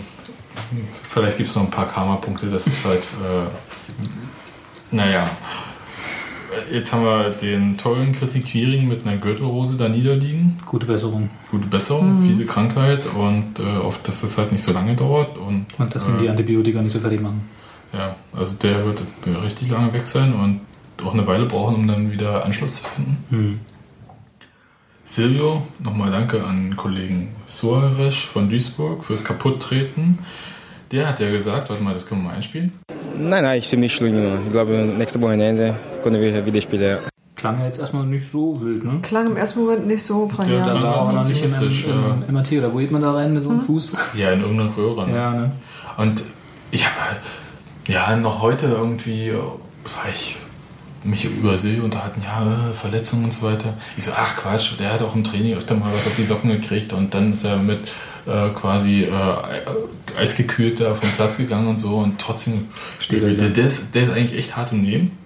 vielleicht gibt es noch ein paar Karma-Punkte, das ist halt, äh, naja. Jetzt haben wir den tollen Chrissy Quiring mit einer Gürtelrose da niederliegen. Gute Besserung. gute Besserung, fiese Krankheit und äh, oft, dass das halt nicht so lange dauert. Und, Und dass ihn die äh, Antibiotika nicht so fertig machen. Ja, also der wird äh, richtig lange weg sein und auch eine Weile brauchen, um dann wieder Anschluss zu finden. Hm. Silvio, nochmal danke an Kollegen Soares von Duisburg fürs Kaputttreten. Der hat ja gesagt, warte mal, das können wir mal einspielen. Nein, nein, ich stimme nicht Schlugen. Ich glaube, nächste Wochenende können wir wieder spielen. Klang ja jetzt erstmal nicht so wild, ne? Klang im ersten Moment nicht so Der prägnant. Dann Ja, war auch noch nicht im, im, im MRT, oder wo geht man da rein mit so einem Fuß? Ja, in irgendeiner Röhre. Ne? Ja, ne? Und ich habe halt, ja, noch heute irgendwie, war ich mich über Silvio unterhalten, ja, äh, Verletzungen und so weiter. Ich so, ach Quatsch, der hat auch im Training öfter mal was auf die Socken gekriegt und dann ist er mit äh, quasi äh, eisgekühlt da vom Platz gegangen und so und trotzdem Steht er der, der, ist, der ist eigentlich echt hart im Nehmen.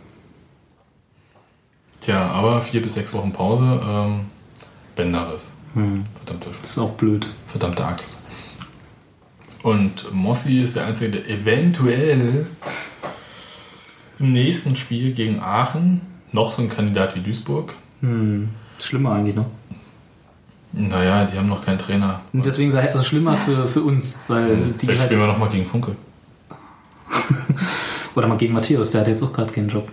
Tja, aber vier bis sechs Wochen Pause, ähm, Bänderriss. Hm. Verdammte, Das ist auch blöd. verdammte Axt. Und Mossi ist der Einzige, der eventuell im nächsten Spiel gegen Aachen noch so ein Kandidat wie Duisburg. Hm. Schlimmer eigentlich noch. Naja, die haben noch keinen Trainer. Und deswegen ich, also schlimmer für, für uns, weil die Vielleicht halt, spielen wir nochmal gegen Funke. *laughs* Oder mal gegen Matthäus, der hat jetzt auch gerade keinen Job.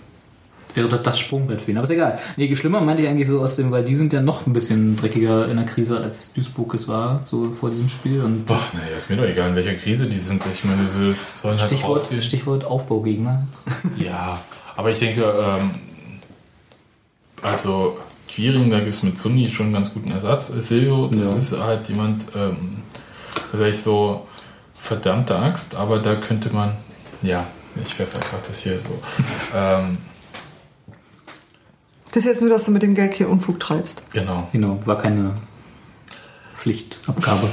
Wäre das das Sprungbrett für ihn. Aber ist egal. Nee, schlimmer meinte ich eigentlich so aus dem, weil die sind ja noch ein bisschen dreckiger in der Krise, als Duisburg es war, so vor diesem Spiel. Und Boah, naja, ist mir doch egal, in welcher Krise die sind. Ich meine, sie sollen halt Stichwort, rausgehen. Stichwort Aufbaugegner. *laughs* Ja, aber ich denke, ähm, also Quiring, da gibt es mit Sunni schon einen ganz guten Ersatz. Silvio, das Ja. ist halt jemand, ähm, das ist eigentlich so verdammte Axt, aber da könnte man, ja, ich werfe einfach das hier so. *laughs* ähm, Das ist jetzt nur, dass du mit dem Geld hier Unfug treibst. genau. Genau, war keine Pflichtabgabe.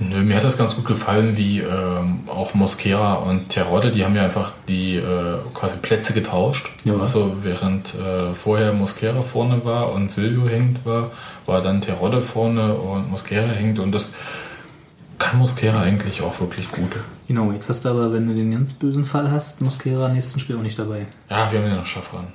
Nö, mir hat das ganz gut gefallen, wie ähm, auch Mosquera und Terodde, die haben ja einfach die äh, quasi Plätze getauscht. Ja. Also während äh, vorher Mosquera vorne war und Silvio hängt war, war dann Terodde vorne und Mosquera hängt und das kann Mosquera eigentlich auch wirklich gut. Genau, jetzt hast du aber, wenn du den ganz bösen Fall hast, Mosquera im nächsten Spiel auch nicht dabei. Ja, wir haben ja noch Schaffran.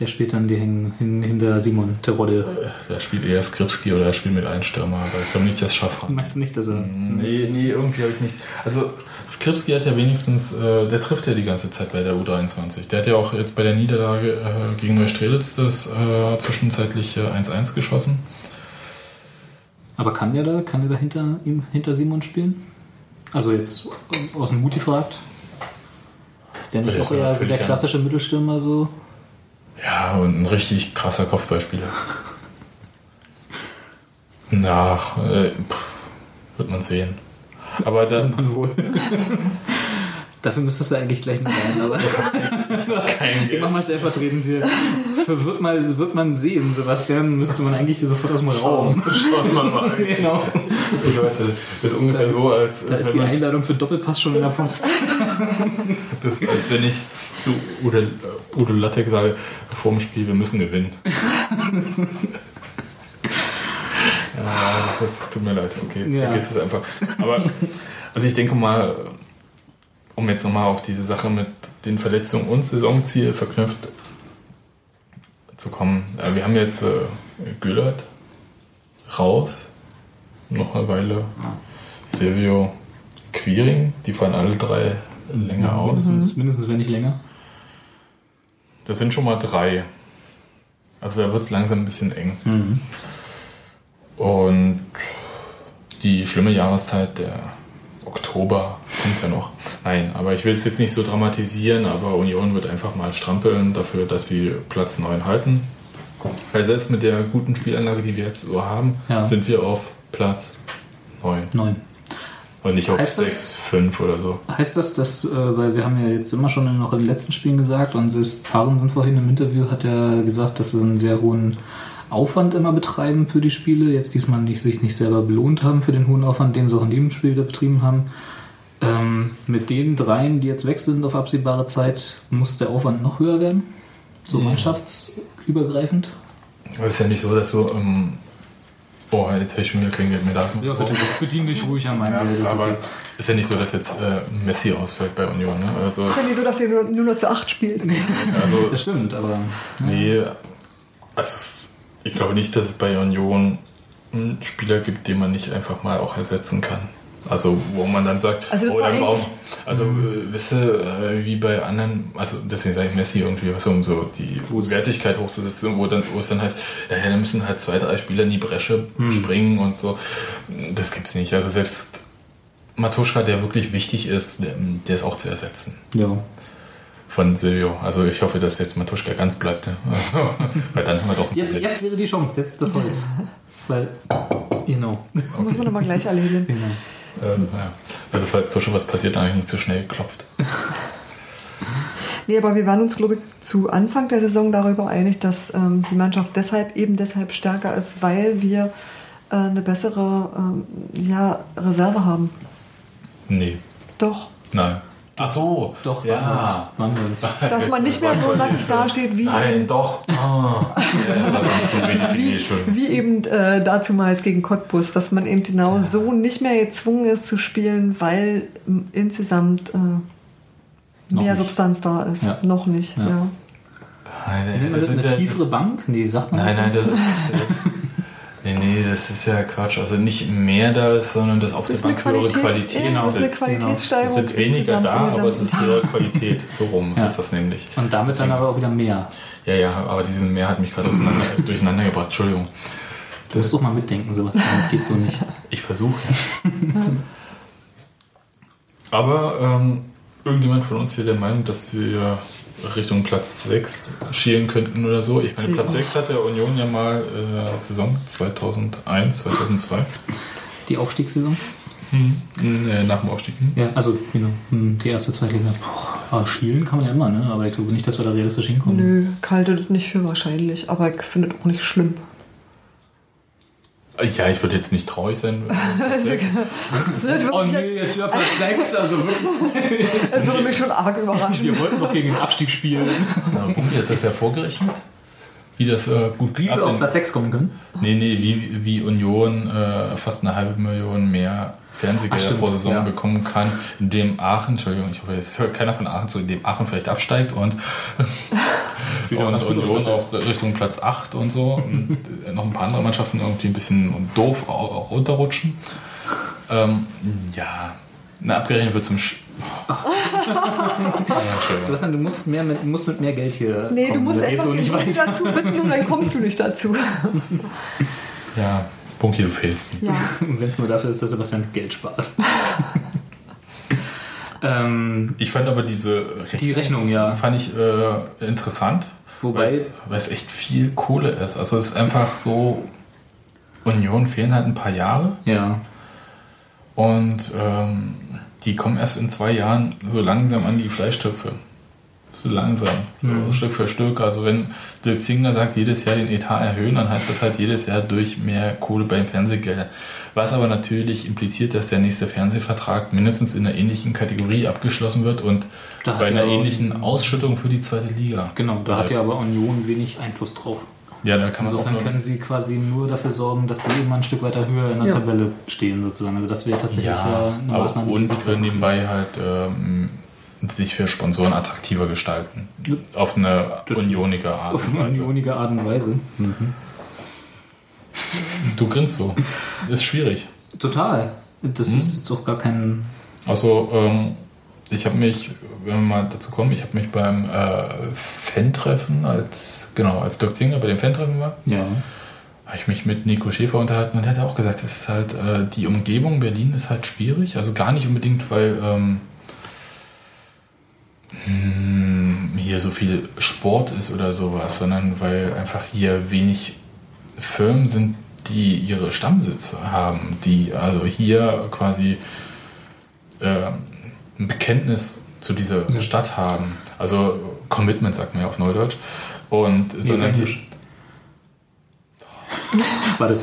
Der spielt dann die hin, hin, hinter Simon Terodde. Der spielt eher Skripski oder er spielt mit einem Stürmer, aber ich glaube nicht, dass Schaffran. Meinst du nicht, dass er. Nee, nee, irgendwie habe ich nicht. Also Skripski hat ja wenigstens, äh, der trifft ja die ganze Zeit bei der U23. Der hat ja auch jetzt bei der Niederlage äh, gegen Neustrelitz das äh, zwischenzeitliche 1-1 geschossen. Aber kann der da, kann der da hinter ihm, hinter Simon spielen? Also jetzt aus dem Muti fragt. Ist der nicht auch eher so der klassische Mittelstürmer so? Ja, und ein richtig krasser Kopfballspieler. Na, äh, wird man sehen. Aber da, Man wohl. Dafür müsstest du eigentlich gleich noch rein, aber kein *laughs* ich mach mal stellvertretend hier. Für wird, mal, wird man sehen, Sebastian, müsste man eigentlich hier sofort aus dem Raum. Schauen wir mal. *laughs* Genau. Ich weiß, das ist ungefähr so, als, Da ist die man- Einladung für Doppelpass schon in der Post. *laughs* Das ist, als wenn ich zu Udo, äh, Udo Lattek sage, vor dem Spiel, wir müssen gewinnen. ja, das, das tut mir leid. Okay, Ja. vergiss es einfach. Aber, also ich denke mal, um jetzt nochmal auf diese Sache mit den Verletzungen und Saisonziel verknüpft zu kommen. Wir haben jetzt äh, Güllert raus, noch eine Weile. Silvio Quiring, die fallen alle drei länger aus. Mindestens, mindestens, wenn nicht länger. Das sind schon mal drei. Also da wird es langsam ein bisschen eng. Und die schlimme Jahreszeit, der Oktober, kommt ja noch. Nein, aber ich will es jetzt nicht so dramatisieren, aber Union wird einfach mal strampeln dafür, dass sie Platz 9 halten. Weil selbst mit der guten Spielanlage, die wir jetzt so haben, Ja. sind wir auf Platz 9 Neun. und nicht auf Heißt das- 6, 5 oder so. Heißt das, dass, äh, weil wir haben ja jetzt immer schon noch in den letzten Spielen gesagt und selbst Parensen vorhin im Interview hat ja gesagt, dass sie einen sehr hohen Aufwand immer betreiben für die Spiele, jetzt diesmal nicht, sich nicht selber belohnt haben für den hohen Aufwand, den sie auch in dem Spiel wieder betrieben haben. Ähm, mit den dreien, die jetzt weg sind auf absehbare Zeit, muss der Aufwand noch höher werden? So mannschaftsübergreifend? Es ist ja nicht so, dass du. Ähm, oh, jetzt habe ich schon wieder kein Geld mehr da. oh. bedien dich ruhig an meinem Ja, Geld. ist aber okay. ist ja nicht so, dass jetzt äh, Messi ausfällt bei Union. Ne? Also, Ist ja nicht so, dass du nur, nur noch zu acht spielst. also Das stimmt, aber nee, also ich glaube nicht, dass es bei Union einen Spieler gibt, den man nicht einfach mal auch ersetzen kann. Also wo man dann sagt, Also oh, dann eigentlich- also äh, wisst ihr, äh, wie bei anderen, also deswegen sage ich Messi irgendwie, was um so die Wo's- Wertigkeit hochzusetzen, wo dann, wo es dann heißt, ja, da müssen halt zwei, drei Spieler in die Bresche Hm. springen und so. Das gibt's nicht. Also selbst Matuschka, der wirklich wichtig ist, der, der ist auch zu ersetzen ja. Von Silvio. Also ich hoffe, dass jetzt Matuschka ganz bleibt. *laughs* Weil dann haben wir doch ein Jetzt, jetzt wäre die Chance, jetzt das Holz. Weil, genau. Muss man nochmal gleich erledigen. *laughs* genau. Ähm, ja. Also falls so schon was passiert, dann habe ich nicht zu schnell geklopft. Nee, aber wir waren uns, glaube ich, zu Anfang der Saison darüber einig, dass ähm, die Mannschaft deshalb eben deshalb stärker ist, weil wir äh, eine bessere ähm, ja, Reserve haben. Nee, Doch. nein. Ach so, Doch, ja. waren wir uns. Dass man nicht mehr so nackig dasteht, wie, Nein, doch. Ah. ja, das ist so wie eben äh, dazumals gegen Cottbus, dass man eben genau so nicht mehr gezwungen ist zu spielen, weil ähm, insgesamt äh, mehr nicht. Substanz da ist. Ja. Noch nicht, Ja. ja. Nein, das das sind eine tiefere Bank? Nee, sagt man Nein, das nein, so? das ist. Das, *laughs* nee, nee, das ist ja Quatsch. Also nicht mehr da ist, sondern dass auf Das der Bank höhere Qualität, ja, sitzt. Qualitätssteigerung. Es sind weniger da, aber es ist höhere *laughs* Qualität. So rum Ja. ist das nämlich. Und damit dann aber auch wieder mehr. Ja, ja, aber diesen Mehr hat mich gerade *laughs* durcheinander gebracht. Entschuldigung. Du musst doch mal mitdenken. Das geht so nicht. Ich versuche. Aber ähm, irgendjemand von uns hier der Meinung, dass wir Richtung Platz 6 schielen könnten oder so? Ich meine, Platz auch. 6 hat der Union ja mal äh, Saison 2001, 2002. Die Aufstiegssaison? Äh, nach dem Aufstieg. hm? Ja, also genau, hm, die erste, zweite Liga. Boah, aber schielen kann man ja immer, ne? Aber ich glaube nicht, dass wir da realistisch hinkommen. Nö, ich halte das nicht für wahrscheinlich, aber ich finde das auch nicht schlimm. Ja, ich würde jetzt nicht traurig sein. *laughs* Oh nee, jetzt, wieder Platz 6, also wirklich. *laughs* das würde mich schon arg überraschen. Wir wollten doch gegen den Abstieg spielen. Na, Bunky hat das ja vorgerechnet. Wie das äh, gut Wie wir klappt. auf Platz 6 kommen können. Nee, nee, wie, wie Union äh, fast eine halbe Million mehr Fernsehgelder stimmt, pro Saison ja. bekommen kann, indem Aachen, Entschuldigung, ich hoffe, es hört keiner von Aachen zu, indem Aachen vielleicht absteigt und, *laughs* Wieder und ganz gut Union ausgeführt. auch Richtung Platz 8 und so und *laughs* noch ein paar andere Mannschaften irgendwie ein bisschen doof auch, runterrutschen. Ähm, ja, na, abgerechnet wird zum Sch *laughs* ja, Entschuldigung. Sebastian, du musst, mehr mit, musst mit mehr Geld hier Nee, du kommen. musst Das einfach so nicht dazu bitten und dann kommst du nicht dazu. Ja, Bunky, du fehlst mir. Ja. *laughs* Wenn es nur dafür ist, dass Sebastian Geld spart. *laughs* ähm, Ich fand aber diese die Rechnung, ja. fand ich äh, interessant. Wobei, Weil, weil es echt viel Kohle ist. Also es ist einfach so, Union fehlen halt ein paar Jahre ja. und ähm, die kommen erst in zwei Jahren so langsam an die Fleischtöpfe. So langsam, so Mhm. Stück für Stück. Also wenn Dirk Zingler sagt, jedes Jahr den Etat erhöhen, dann heißt das halt jedes Jahr durch mehr Kohle beim Fernsehgeld. Was aber natürlich impliziert, dass der nächste Fernsehvertrag mindestens in einer ähnlichen Kategorie abgeschlossen wird und Da bei einer ähnlichen Ausschüttung für die zweite Liga. Genau, da hat ja aber Union wenig Einfluss drauf. Ja, da kann man auch Insofern können sie quasi nur dafür sorgen, dass sie immer ein Stück weiter höher in der Ja. Tabelle stehen, sozusagen. Also das wäre tatsächlich ja, eine aber Maßnahme, die und nebenbei halt ähm, sich für Sponsoren attraktiver gestalten. Auf eine Das- unionige Art Auf und eine Weise. unionige Art und Weise. Du grinst so. Ist schwierig. Total. Das Mhm. ist jetzt auch gar kein. Also, ähm, ich habe mich, wenn wir mal dazu kommen, ich habe mich beim äh, Fan-Treffen, als, genau, als Dirk Zinger bei dem Fan-Treffen war, Ja. habe ich mich mit Nico Schäfer unterhalten und er hat auch gesagt, es ist halt, äh, die Umgebung Berlin ist halt schwierig. Also gar nicht unbedingt, weil ähm, hm, hier so viel Sport ist oder sowas, sondern weil einfach hier wenig Firmen sind, die ihre Stammsitze haben, die also hier quasi äh, ein Bekenntnis zu dieser Ja. Stadt haben. Also Commitment sagt man ja auf Neudeutsch. Und sondern Englisch. *laughs* Warte.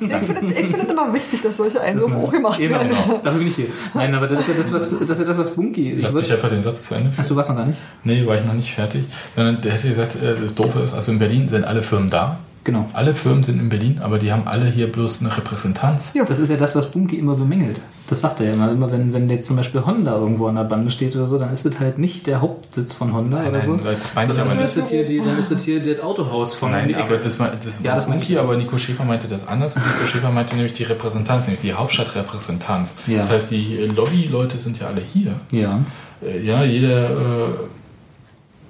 Ich finde es immer wichtig, dass solche Einwürfe auch gemacht Genau, werden. genau. Dafür bin ich hier. Nein, aber das ist ja das, was, das, ist ja das, was Bunky. Ich Lass mich einfach den Satz zu Ende führen. ach, du warst noch gar nicht? Nee, war ich noch nicht fertig. Sondern der hätte gesagt, äh, das Doofe ist, also in Berlin sind alle Firmen da. Genau. Alle Firmen sind in Berlin, aber die haben alle hier bloß eine Repräsentanz. Ja. Das ist ja das, was Bunky immer bemängelt. Das sagt er ja immer. Immer wenn, wenn jetzt zum Beispiel Honda irgendwo an der Bande steht oder so, dann ist das halt nicht der Hauptsitz von Honda Nein, oder nein, so. das meine ich sondern aber dann nicht. ist das hier, die, dann ist das hier das Autohaus von Nein, aber das, war- das Ja, das ich ja. aber Nico Schäfer meinte das anders. Und Nico Schäfer meinte nämlich die Repräsentanz, nämlich die Hauptstadtrepräsentanz. Ja. Das heißt, die Lobby-Leute sind ja alle hier. ja. Äh, Ja, jeder, äh,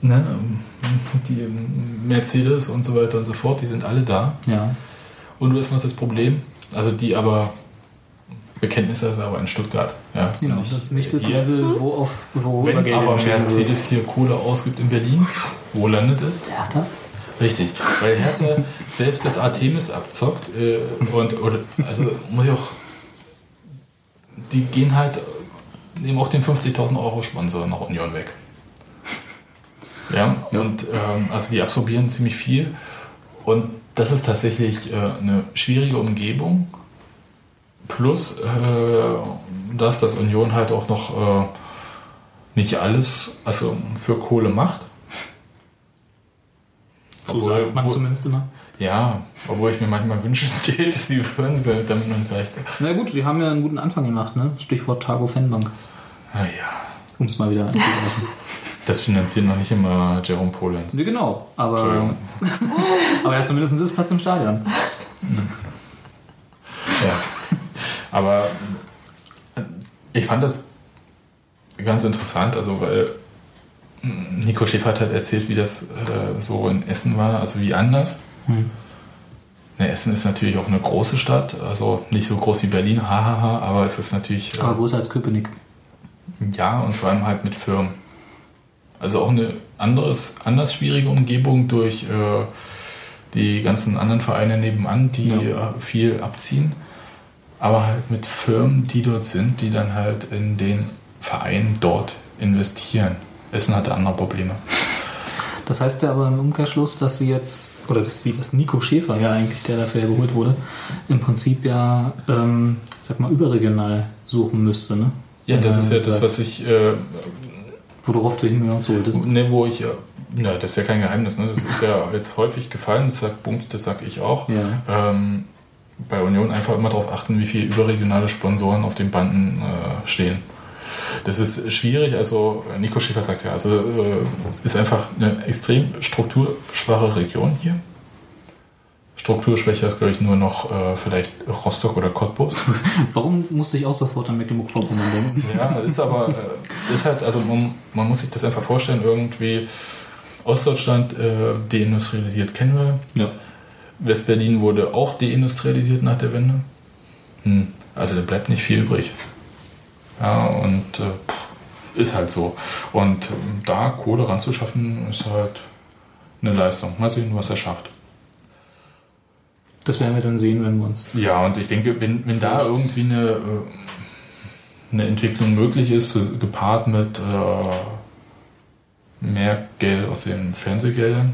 ne, die Mercedes und so weiter und so fort, die sind alle da. Ja. Und du hast noch das Problem, also die aber, Bekenntnisse ist aber in Stuttgart. Ja, Genau. Und Das ist nicht das hier. Level, wo auf wo Wenn aber. Mercedes hier Kohle ausgibt in Berlin, wo landet es? Hertha? Richtig, weil Hertha selbst das Artemis abzockt äh, und oder, also muss ich auch, die gehen halt, nehmen auch den 50.000 Euro Sponsor nach Union weg. Ja, und ähm, also die absorbieren ziemlich viel und das ist tatsächlich äh, eine schwierige Umgebung. Plus, äh, dass das Union halt auch noch äh, nicht alles also für Kohle macht. So Obwohl- sagt man wo- zumindest immer. Ja, obwohl ich mir manchmal wünschen *laughs* täte, sie würden sie, damit man vielleicht. Na gut, sie haben ja einen guten Anfang gemacht, ne? Stichwort Targo Fanbank. Naja, Um es mal wieder einzugreifen. *laughs* das finanzieren noch nicht immer Jerome Polenz. nee, genau. Aber, *laughs* aber er hat zumindest einen Sitzplatz im Stadion. *laughs* Ja. Aber äh, ich fand das ganz interessant, also weil Nico Schäfer hat halt erzählt, wie das äh, so in Essen war, also wie anders. Hm. Ne, Essen ist natürlich auch eine große Stadt, also nicht so groß wie Berlin, hahaha, aber es ist natürlich. Äh, Aber größer als Köpenick. Ja, und vor allem halt mit Firmen. Also auch eine anderes, anders schwierige Umgebung durch äh, die ganzen anderen Vereine nebenan, die Ja. äh, viel abziehen. Aber halt mit Firmen, die dort sind, die dann halt in den Verein dort investieren. Essen hatte andere Probleme. Das heißt ja aber im Umkehrschluss, dass sie jetzt, oder dass sie, dass Nico Schäfer ja eigentlich, der dafür ja geholt wurde, im Prinzip ja, ähm, sag mal, überregional suchen müsste, ne? Ja, das ist ja das, was ich, äh, Worauf du hinaus wolltest. ne, wo ich, äh, na, das ist ja kein Geheimnis, ne? das ist ja jetzt häufig gefallen, das sagt Bunky, das sag ich auch. Ja. Ähm, bei Union einfach immer darauf achten, wie viele überregionale Sponsoren auf den Banden äh, stehen. Das ist schwierig, also Nico Schäfer sagt ja, also äh, ist einfach eine extrem strukturschwache Region hier. Strukturschwächer ist, glaube ich, nur noch äh, vielleicht Rostock oder Cottbus. *laughs* Warum musste ich auch sofort an Mecklenburg-Vorpommern denken? *laughs* Ja, das ist aber, äh, ist halt, also man, man muss sich das einfach vorstellen, irgendwie Ostdeutschland äh, deindustrialisiert kennen wir. Ja. Westberlin wurde auch deindustrialisiert nach der Wende. Hm, also da bleibt nicht viel übrig. Ja, und äh, ist halt so. Und ähm, da Kohle ranzuschaffen, ist halt eine Leistung. Mal sehen, was er schafft. Das werden wir dann sehen, wenn wir uns. Ja, und ich denke, wenn, wenn da irgendwie eine, äh, eine Entwicklung möglich ist, gepaart mit äh, mehr Geld aus den Fernsehgeldern,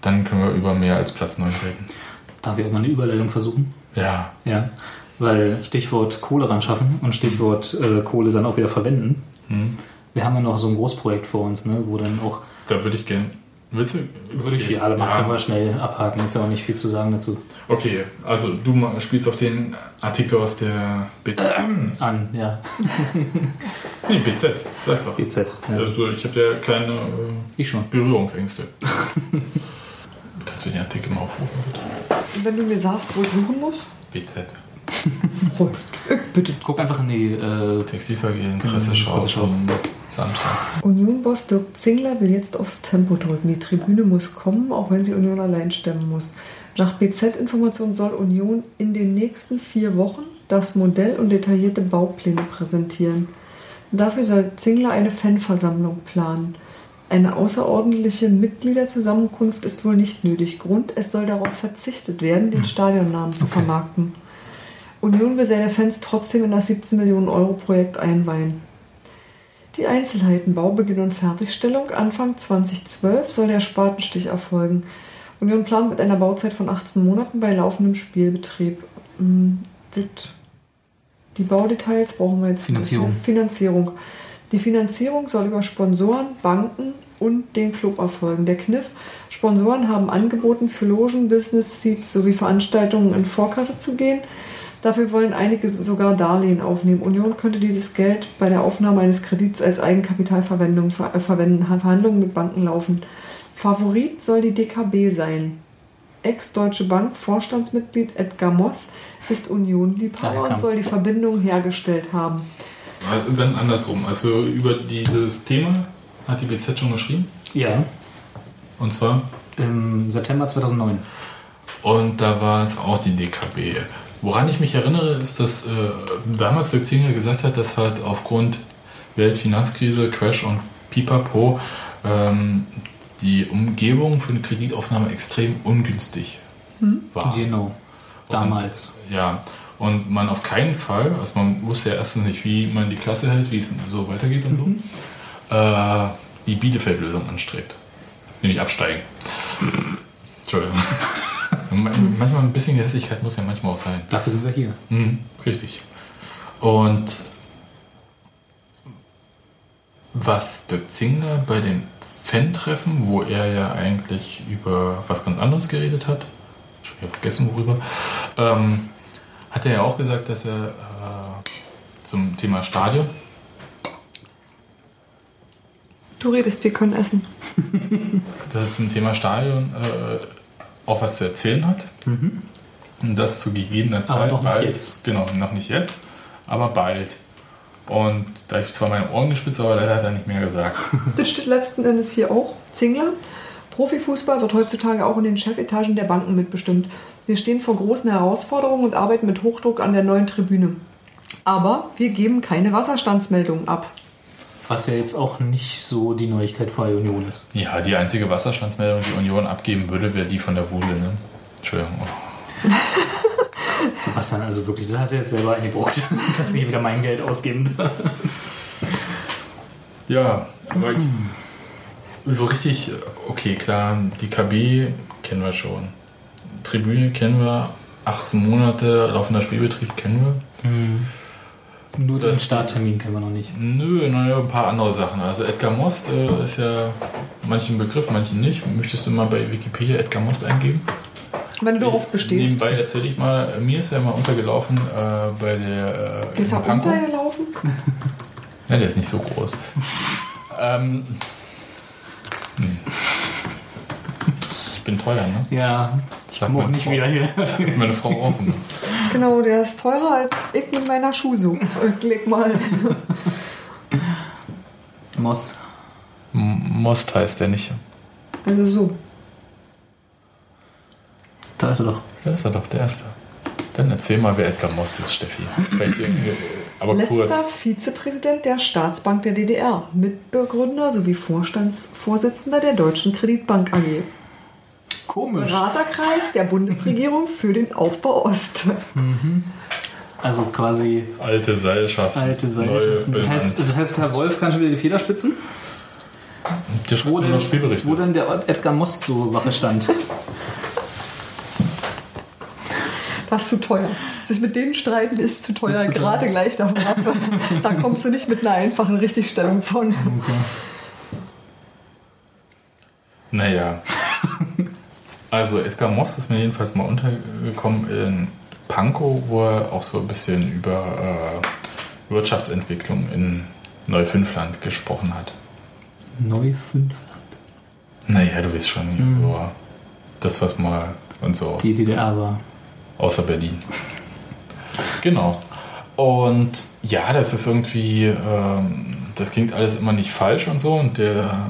dann können wir über mehr als Platz 9 reden. Darf ich auch mal eine Überleitung versuchen? Ja, Ja. Weil Stichwort Kohle ran schaffen und Stichwort äh, Kohle dann auch wieder verwenden. hm. Wir haben ja noch so ein Großprojekt vor uns, ne, wo dann auch. da würde ich gerne. Willst du? Würde ich ja, alle machen, können wir schnell abhaken, ist ja auch nicht viel zu sagen dazu. Okay, also du spielst auf den Artikel aus der BZ. *clears throat* An, ja. *laughs* Nee, BZ, sag's doch. BZ. Ja. Also ich habe ja keine äh, Ich schon. Berührungsängste. *laughs* Kannst du den Artikel mal aufrufen, bitte? Wenn du mir sagst, wo ich suchen muss, BZ. Freund, bitte. Guck einfach in die. Äh, Textilvergehen, Presseschau Presseschau. Samstag. Union-Boss Dirk Zingler will jetzt aufs Tempo drücken. Die Tribüne muss kommen, auch wenn sie Union allein stemmen muss. Nach BZ-Informationen soll Union in den nächsten vier Wochen das Modell und detaillierte Baupläne präsentieren. Dafür soll Zingler eine Fanversammlung planen. Eine außerordentliche Mitgliederzusammenkunft ist wohl nicht nötig. Grund, es soll darauf verzichtet werden, den Stadionnamen zu Okay. vermarkten. Union will seine Fans trotzdem in das 17 Millionen Euro Projekt einweihen. Die Einzelheiten Baubeginn und Fertigstellung Anfang 2012 soll der Spatenstich erfolgen. Union plant mit einer Bauzeit von 18 Monaten bei laufendem Spielbetrieb. Hm, Die Baudetails brauchen wir jetzt Finanzierung. Finanzierung. Die Finanzierung soll über Sponsoren, Banken und den Club erfolgen. Der Kniff, Sponsoren haben angeboten, für Logen, Business Seats sowie Veranstaltungen in Vorkasse zu gehen. Dafür wollen einige sogar Darlehen aufnehmen. Union könnte dieses Geld bei der Aufnahme eines Kredits als Eigenkapitalverwendung ver äh, verwenden. Verhandlungen mit Banken laufen. Favorit soll die DKB sein. Ex-Deutsche Bank Vorstandsmitglied Edgar Moss ist Union-Liebhaber und soll die Verbindung hergestellt haben. Dann andersrum. Also über dieses Thema hat die BZ schon geschrieben. ja. Und zwar, Im September 2009. und da war es auch die DKB. Woran ich mich erinnere, ist, dass äh, damals Dirk Zinger gesagt hat, dass halt aufgrund Weltfinanzkrise, Crash und Pipapo ähm, die Umgebung für eine Kreditaufnahme extrem ungünstig war. Genau. Damals. Und, ja, und man auf keinen Fall, also man wusste ja erstens nicht, wie man die Klasse hält, wie es so weitergeht und so, äh, die Bielefeld-Lösung anstrebt. Nämlich absteigen. *laughs* Entschuldigung. Man- manchmal ein bisschen Hässlichkeit muss ja manchmal auch sein. Dafür sind wir hier. Mhm, richtig. Und was Dirk Zingler bei dem Fan-Treffen, wo er ja eigentlich über was ganz anderes geredet hat, schon wieder vergessen worüber, ähm, hat er ja auch gesagt, dass er äh, zum Thema Stadion, Du redest, wir können essen. *laughs* dass er zum Thema Stadion äh, auch was zu erzählen hat. Und das zu gegebener Zeit noch nicht bald. jetzt. Genau, noch nicht jetzt, aber bald. Und da habe ich zwar meine Ohren gespitzt, aber leider hat er nicht mehr gesagt. *laughs* Das steht letzten Endes hier auch. Zingler. Profifußball wird heutzutage auch in den Chefetagen der Banken mitbestimmt. Wir stehen vor großen Herausforderungen und arbeiten mit Hochdruck an der neuen Tribüne. Aber wir geben keine Wasserstandsmeldungen ab. Was ja jetzt auch nicht so die Neuigkeit vor der Union ist. Ja, die einzige Wasserstandsmeldung, die Union abgeben würde, wäre die von der Wuhle. Ne? Entschuldigung. Oh. *laughs* Sebastian, also wirklich, du hast ja jetzt selber eingebrockt, *laughs* dass sie wieder mein Geld ausgeben. Ja, aber ich, so richtig, okay, klar, die KB kennen wir schon. Tribüne kennen wir, 18 Monate laufender Spielbetrieb kennen wir. Nur den Das- Starttermin kennen wir noch nicht. Nö, naja, ein paar andere Sachen. Also Edgar Most äh, ist ja manchen Begriff, manchen nicht. Möchtest du mal bei Wikipedia Edgar Most eingeben? Wenn du darauf bestehst. Nebenbei erzähle ich mal, mir ist ja mal untergelaufen äh, bei der äh, Ist er in Pankow. untergelaufen? Ja, der ist nicht so groß. *laughs* ähm, hm. Ich bin teuer, ne? Ja, ich komme auch meine nicht Frau. wieder hier. *laughs* Meine Frau auch. Ne? Genau, der ist teurer als ich mit meiner Schuhsucht. *laughs* Klick mal. Moss. M- Most heißt der nicht. Also so. Da ist er doch. Da ist er doch, der Erste. Dann erzähl mal, wer Edgar Most ist, Steffi. Vielleicht, äh, aber kurz. Letzter Vizepräsident der Staatsbank der DDR, Mitbegründer sowie Vorstandsvorsitzender der Deutschen Kreditbank AG. Komisch. Beraterkreis der Bundesregierung für den Aufbau Ost. Also quasi Alte Seilschaft. alte Seite. Das heißt, das heißt, Herr Wolf kann schon wieder die Federspitzen? Der schreibt Wo denn, Spielberichte. wo denn der Edgar Most so Wache stand? Das ist zu teuer. Sich mit denen streiten ist zu teuer, ist zu gerade teuer. gleich davon ab. Da kommst du nicht mit einer einfachen Richtigstellung von. Naja. Also Edgar Moss ist mir jedenfalls mal untergekommen in Pankow, wo er auch so ein bisschen über äh, Wirtschaftsentwicklung in Neufünfland gesprochen hat. Neu 5. Naja, du weißt schon, so das, was mal und so, Die DDR war. außer Berlin. Genau. Und ja, das ist irgendwie, ähm, das klingt alles immer nicht falsch und so. Und der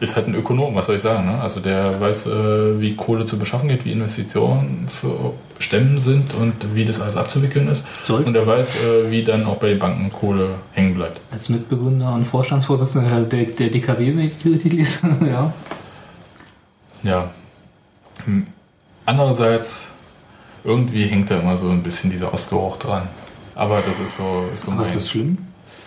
ist halt ein Ökonom, was soll ich sagen. Ne? Also der weiß, äh, wie Kohle zu beschaffen geht, wie Investitionen zu stemmen sind und wie das alles abzuwickeln ist. Sollte. Und er weiß, äh, wie dann auch bei den Banken Kohle hängen bleibt. Als Mitbegründer und Vorstandsvorsitzender der, der DKB, wenn ich die richtig lese. ja. Ja. Hm. Andererseits, irgendwie hängt da immer so ein bisschen dieser Ostgeruch dran. Aber das ist so, ist so mein- ist schlimm?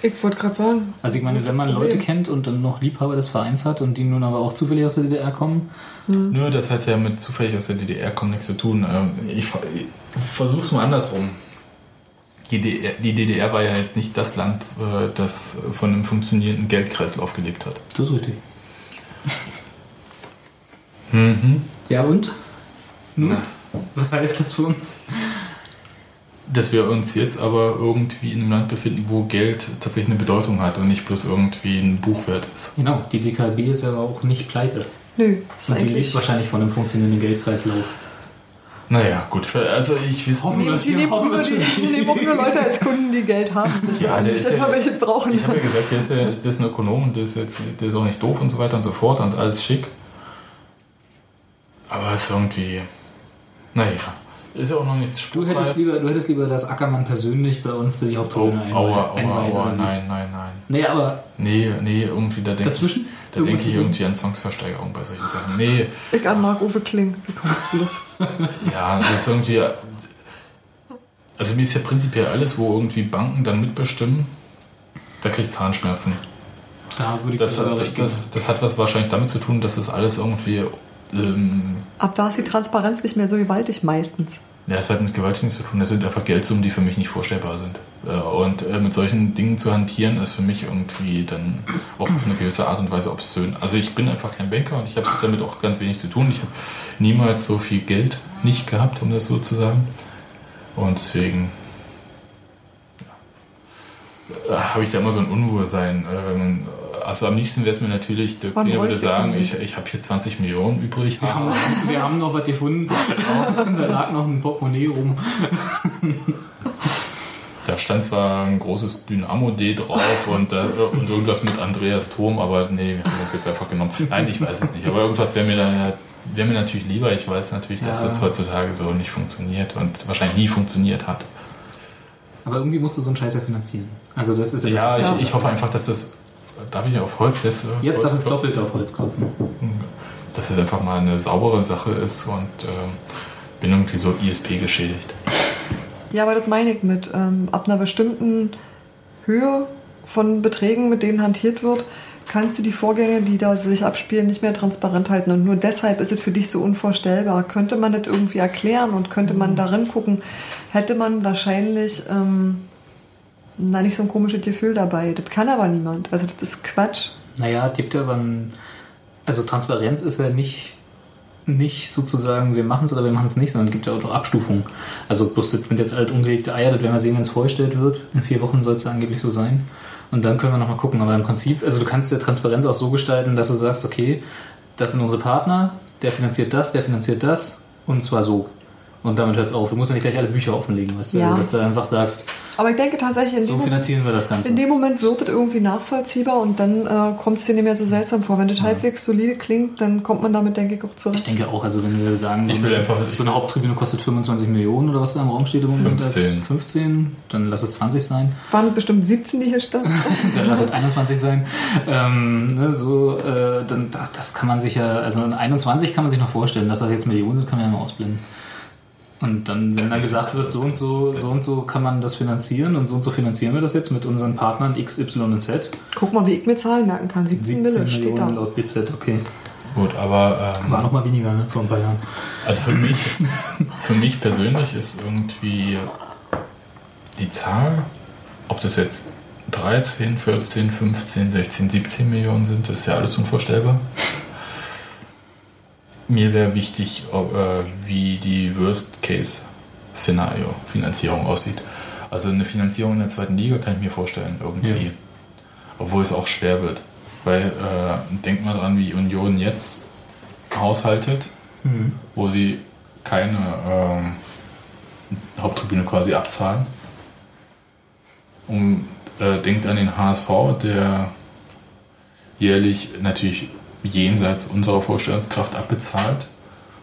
Ich wollte gerade sagen. Also ich meine, wenn man Leute kennt und dann noch Liebhaber des Vereins hat und die nun aber auch zufällig aus der DDR kommen, Nö, das hat ja mit zufällig aus der DDR kommt nichts zu tun. Ähm, Ich, ver- ich versuch's mal andersrum. Die DDR, die DDR war ja jetzt nicht das Land, äh, das von einem funktionierenden Geldkreislauf gelebt hat. das ist richtig. Mhm. Ja und? Nun? Was heißt das für uns? Dass wir uns jetzt aber irgendwie in einem Land befinden, wo Geld tatsächlich eine Bedeutung hat und nicht bloß irgendwie ein Buchwert ist. Genau, die DKB ist ja auch nicht pleite. Nö, ist Und die lebt wahrscheinlich von einem funktionierenden Geldkreislauf. Naja, gut. Also ich weiß Hoffen wir hier, nehmen hoffen wir für die, Sie. die nehmen auch *laughs* nur Leute als Kunden, die Geld haben. Das Ja, der ist ja- welche brauchen. Ich habe ja gesagt, der ist, ja, der ist ein Ökonom und der ist, jetzt, der ist auch nicht doof und so weiter und so fort und alles schick. Aber es ist irgendwie. Naja. Ist ja auch noch nichts Du hättest, lieber, du hättest lieber, dass Ackermann persönlich bei uns die Oh, Hauptrolle aua, aua, einweiht. aua, nein, nein, nein. Nee, aber Nee, nee, irgendwie, da denke ich, da denk Irgendwas ich irgendwie an Zwangsversteigerung bei solchen Sachen. Nee, *laughs* Ich an Marc-Uwe Kling. Wie kommt bloß? *laughs* ja, das ist irgendwie. Also mir ist ja prinzipiell alles, wo irgendwie Banken dann mitbestimmen, da kriege ich Zahnschmerzen. Da würde ich Das, das, das, das hat was wahrscheinlich damit zu tun, dass das alles irgendwie. Ähm, Ab da ist die Transparenz nicht mehr so gewaltig meistens. ja, es hat mit Gewalt nichts zu tun. Das sind einfach Geldsummen, die für mich nicht vorstellbar sind. Äh, Und äh, mit solchen Dingen zu hantieren, ist für mich irgendwie dann auch auf eine gewisse Art und Weise obszön. Also ich bin einfach kein Banker und ich habe damit auch ganz wenig zu tun. Ich habe niemals so viel Geld nicht gehabt, um das so zu sagen. Und deswegen ja, äh, habe ich da immer so ein Unwohlsein. Wenn man- Also am liebsten wäre es mir natürlich, Dirk Zehner würde sagen, ich, ich habe hier 20 Millionen übrig. Wir haben, wir haben noch was gefunden. da lag noch ein Portemonnaie rum. Da stand zwar ein großes Dynamo-D drauf und, äh, und irgendwas mit Andreas Thom, aber nee, wir haben das jetzt einfach genommen. Nein, ich weiß es nicht. Aber irgendwas wäre mir, da, wäre mir natürlich lieber. Ich weiß natürlich, dass Ja. das heutzutage so nicht funktioniert und wahrscheinlich nie funktioniert hat. Aber irgendwie musst du so einen Scheiß ja finanzieren. Also das ist ja, Ja, das, ich, ich hoffe einfach, dass das. Darf ich auf Holz jetzt? äh, Jetzt Holz darf es klopfen? doppelt auf Holz klopfen. Dass es einfach mal eine saubere Sache ist und ähm, bin irgendwie so ISP geschädigt. Ja, aber das meine ich mit. Ähm, ab einer bestimmten Höhe von Beträgen, mit denen hantiert wird, kannst du die Vorgänge, die da sich abspielen, nicht mehr transparent halten. Und nur deshalb ist es für dich so unvorstellbar. Könnte man das irgendwie erklären und könnte man darin gucken, hätte man wahrscheinlich ähm, na, nicht so ein komisches Gefühl dabei. Das kann aber niemand. Also das ist Quatsch. Naja, gibt ja aber ein, also Transparenz ist ja nicht, nicht sozusagen, wir machen es oder wir machen es nicht, sondern es gibt ja auch noch Abstufungen. Also bloß das sind jetzt halt ungelegte Eier, das werden wir sehen, wenn es vorgestellt wird. In vier Wochen soll es ja angeblich so sein. Und dann können wir nochmal gucken. Aber im Prinzip, also du kannst ja Transparenz auch so gestalten, dass du sagst, okay, das sind unsere Partner, der finanziert das, der finanziert das und zwar so. Und damit hört es auf. Du musst ja nicht gleich alle Bücher offenlegen, weißt du? Ja. dass du einfach sagst, Aber ich denke tatsächlich, in so dem, Moment, finanzieren wir das Ganze. in dem Moment wird es irgendwie nachvollziehbar und dann äh, kommt es dir nicht mehr so seltsam vor. Wenn das halbwegs solide klingt, dann kommt man damit, denke ich, auch zurecht. Ich denke auch, also wenn wir sagen, Ich so, will eine, einfach- so eine Haupttribüne kostet 25 Millionen oder was da im Raum steht im Moment? 15. Als 15, dann lass es 20 sein, waren bestimmt 17, die hier standen. *laughs* dann lass es 21 sein. Ähm, ne, so, äh, dann, das kann man sich ja, also in 21 kann man sich noch vorstellen, dass das jetzt Millionen sind, kann man ja mal ausblenden. Und dann, wenn dann gesagt wird, so und so, so und so kann man das finanzieren und so und so finanzieren wir das jetzt mit unseren Partnern X, Y und Z. Guck mal, wie ich mir Zahlen merken kann. 17, 17 Mille steht da. Millionen laut BZ, okay. Gut, aber ähm, War noch mal weniger, ne, vor ein paar Jahren. also für mich, für mich persönlich ist irgendwie die Zahl, ob das jetzt 13, 14, 15, 16, 17 Millionen sind, das ist ja alles unvorstellbar. Mir wäre wichtig, ob, äh, wie die Worst-Case-Szenario-Finanzierung aussieht. Also eine Finanzierung in der zweiten Liga kann ich mir vorstellen, irgendwie. Ja. Obwohl es auch schwer wird. Weil, äh, denk mal dran, wie Union jetzt haushaltet, wo sie keine ähm, Haupttribüne quasi abzahlen. Und äh, denkt an den HSV, der jährlich natürlich jenseits unserer Vorstellungskraft abbezahlt,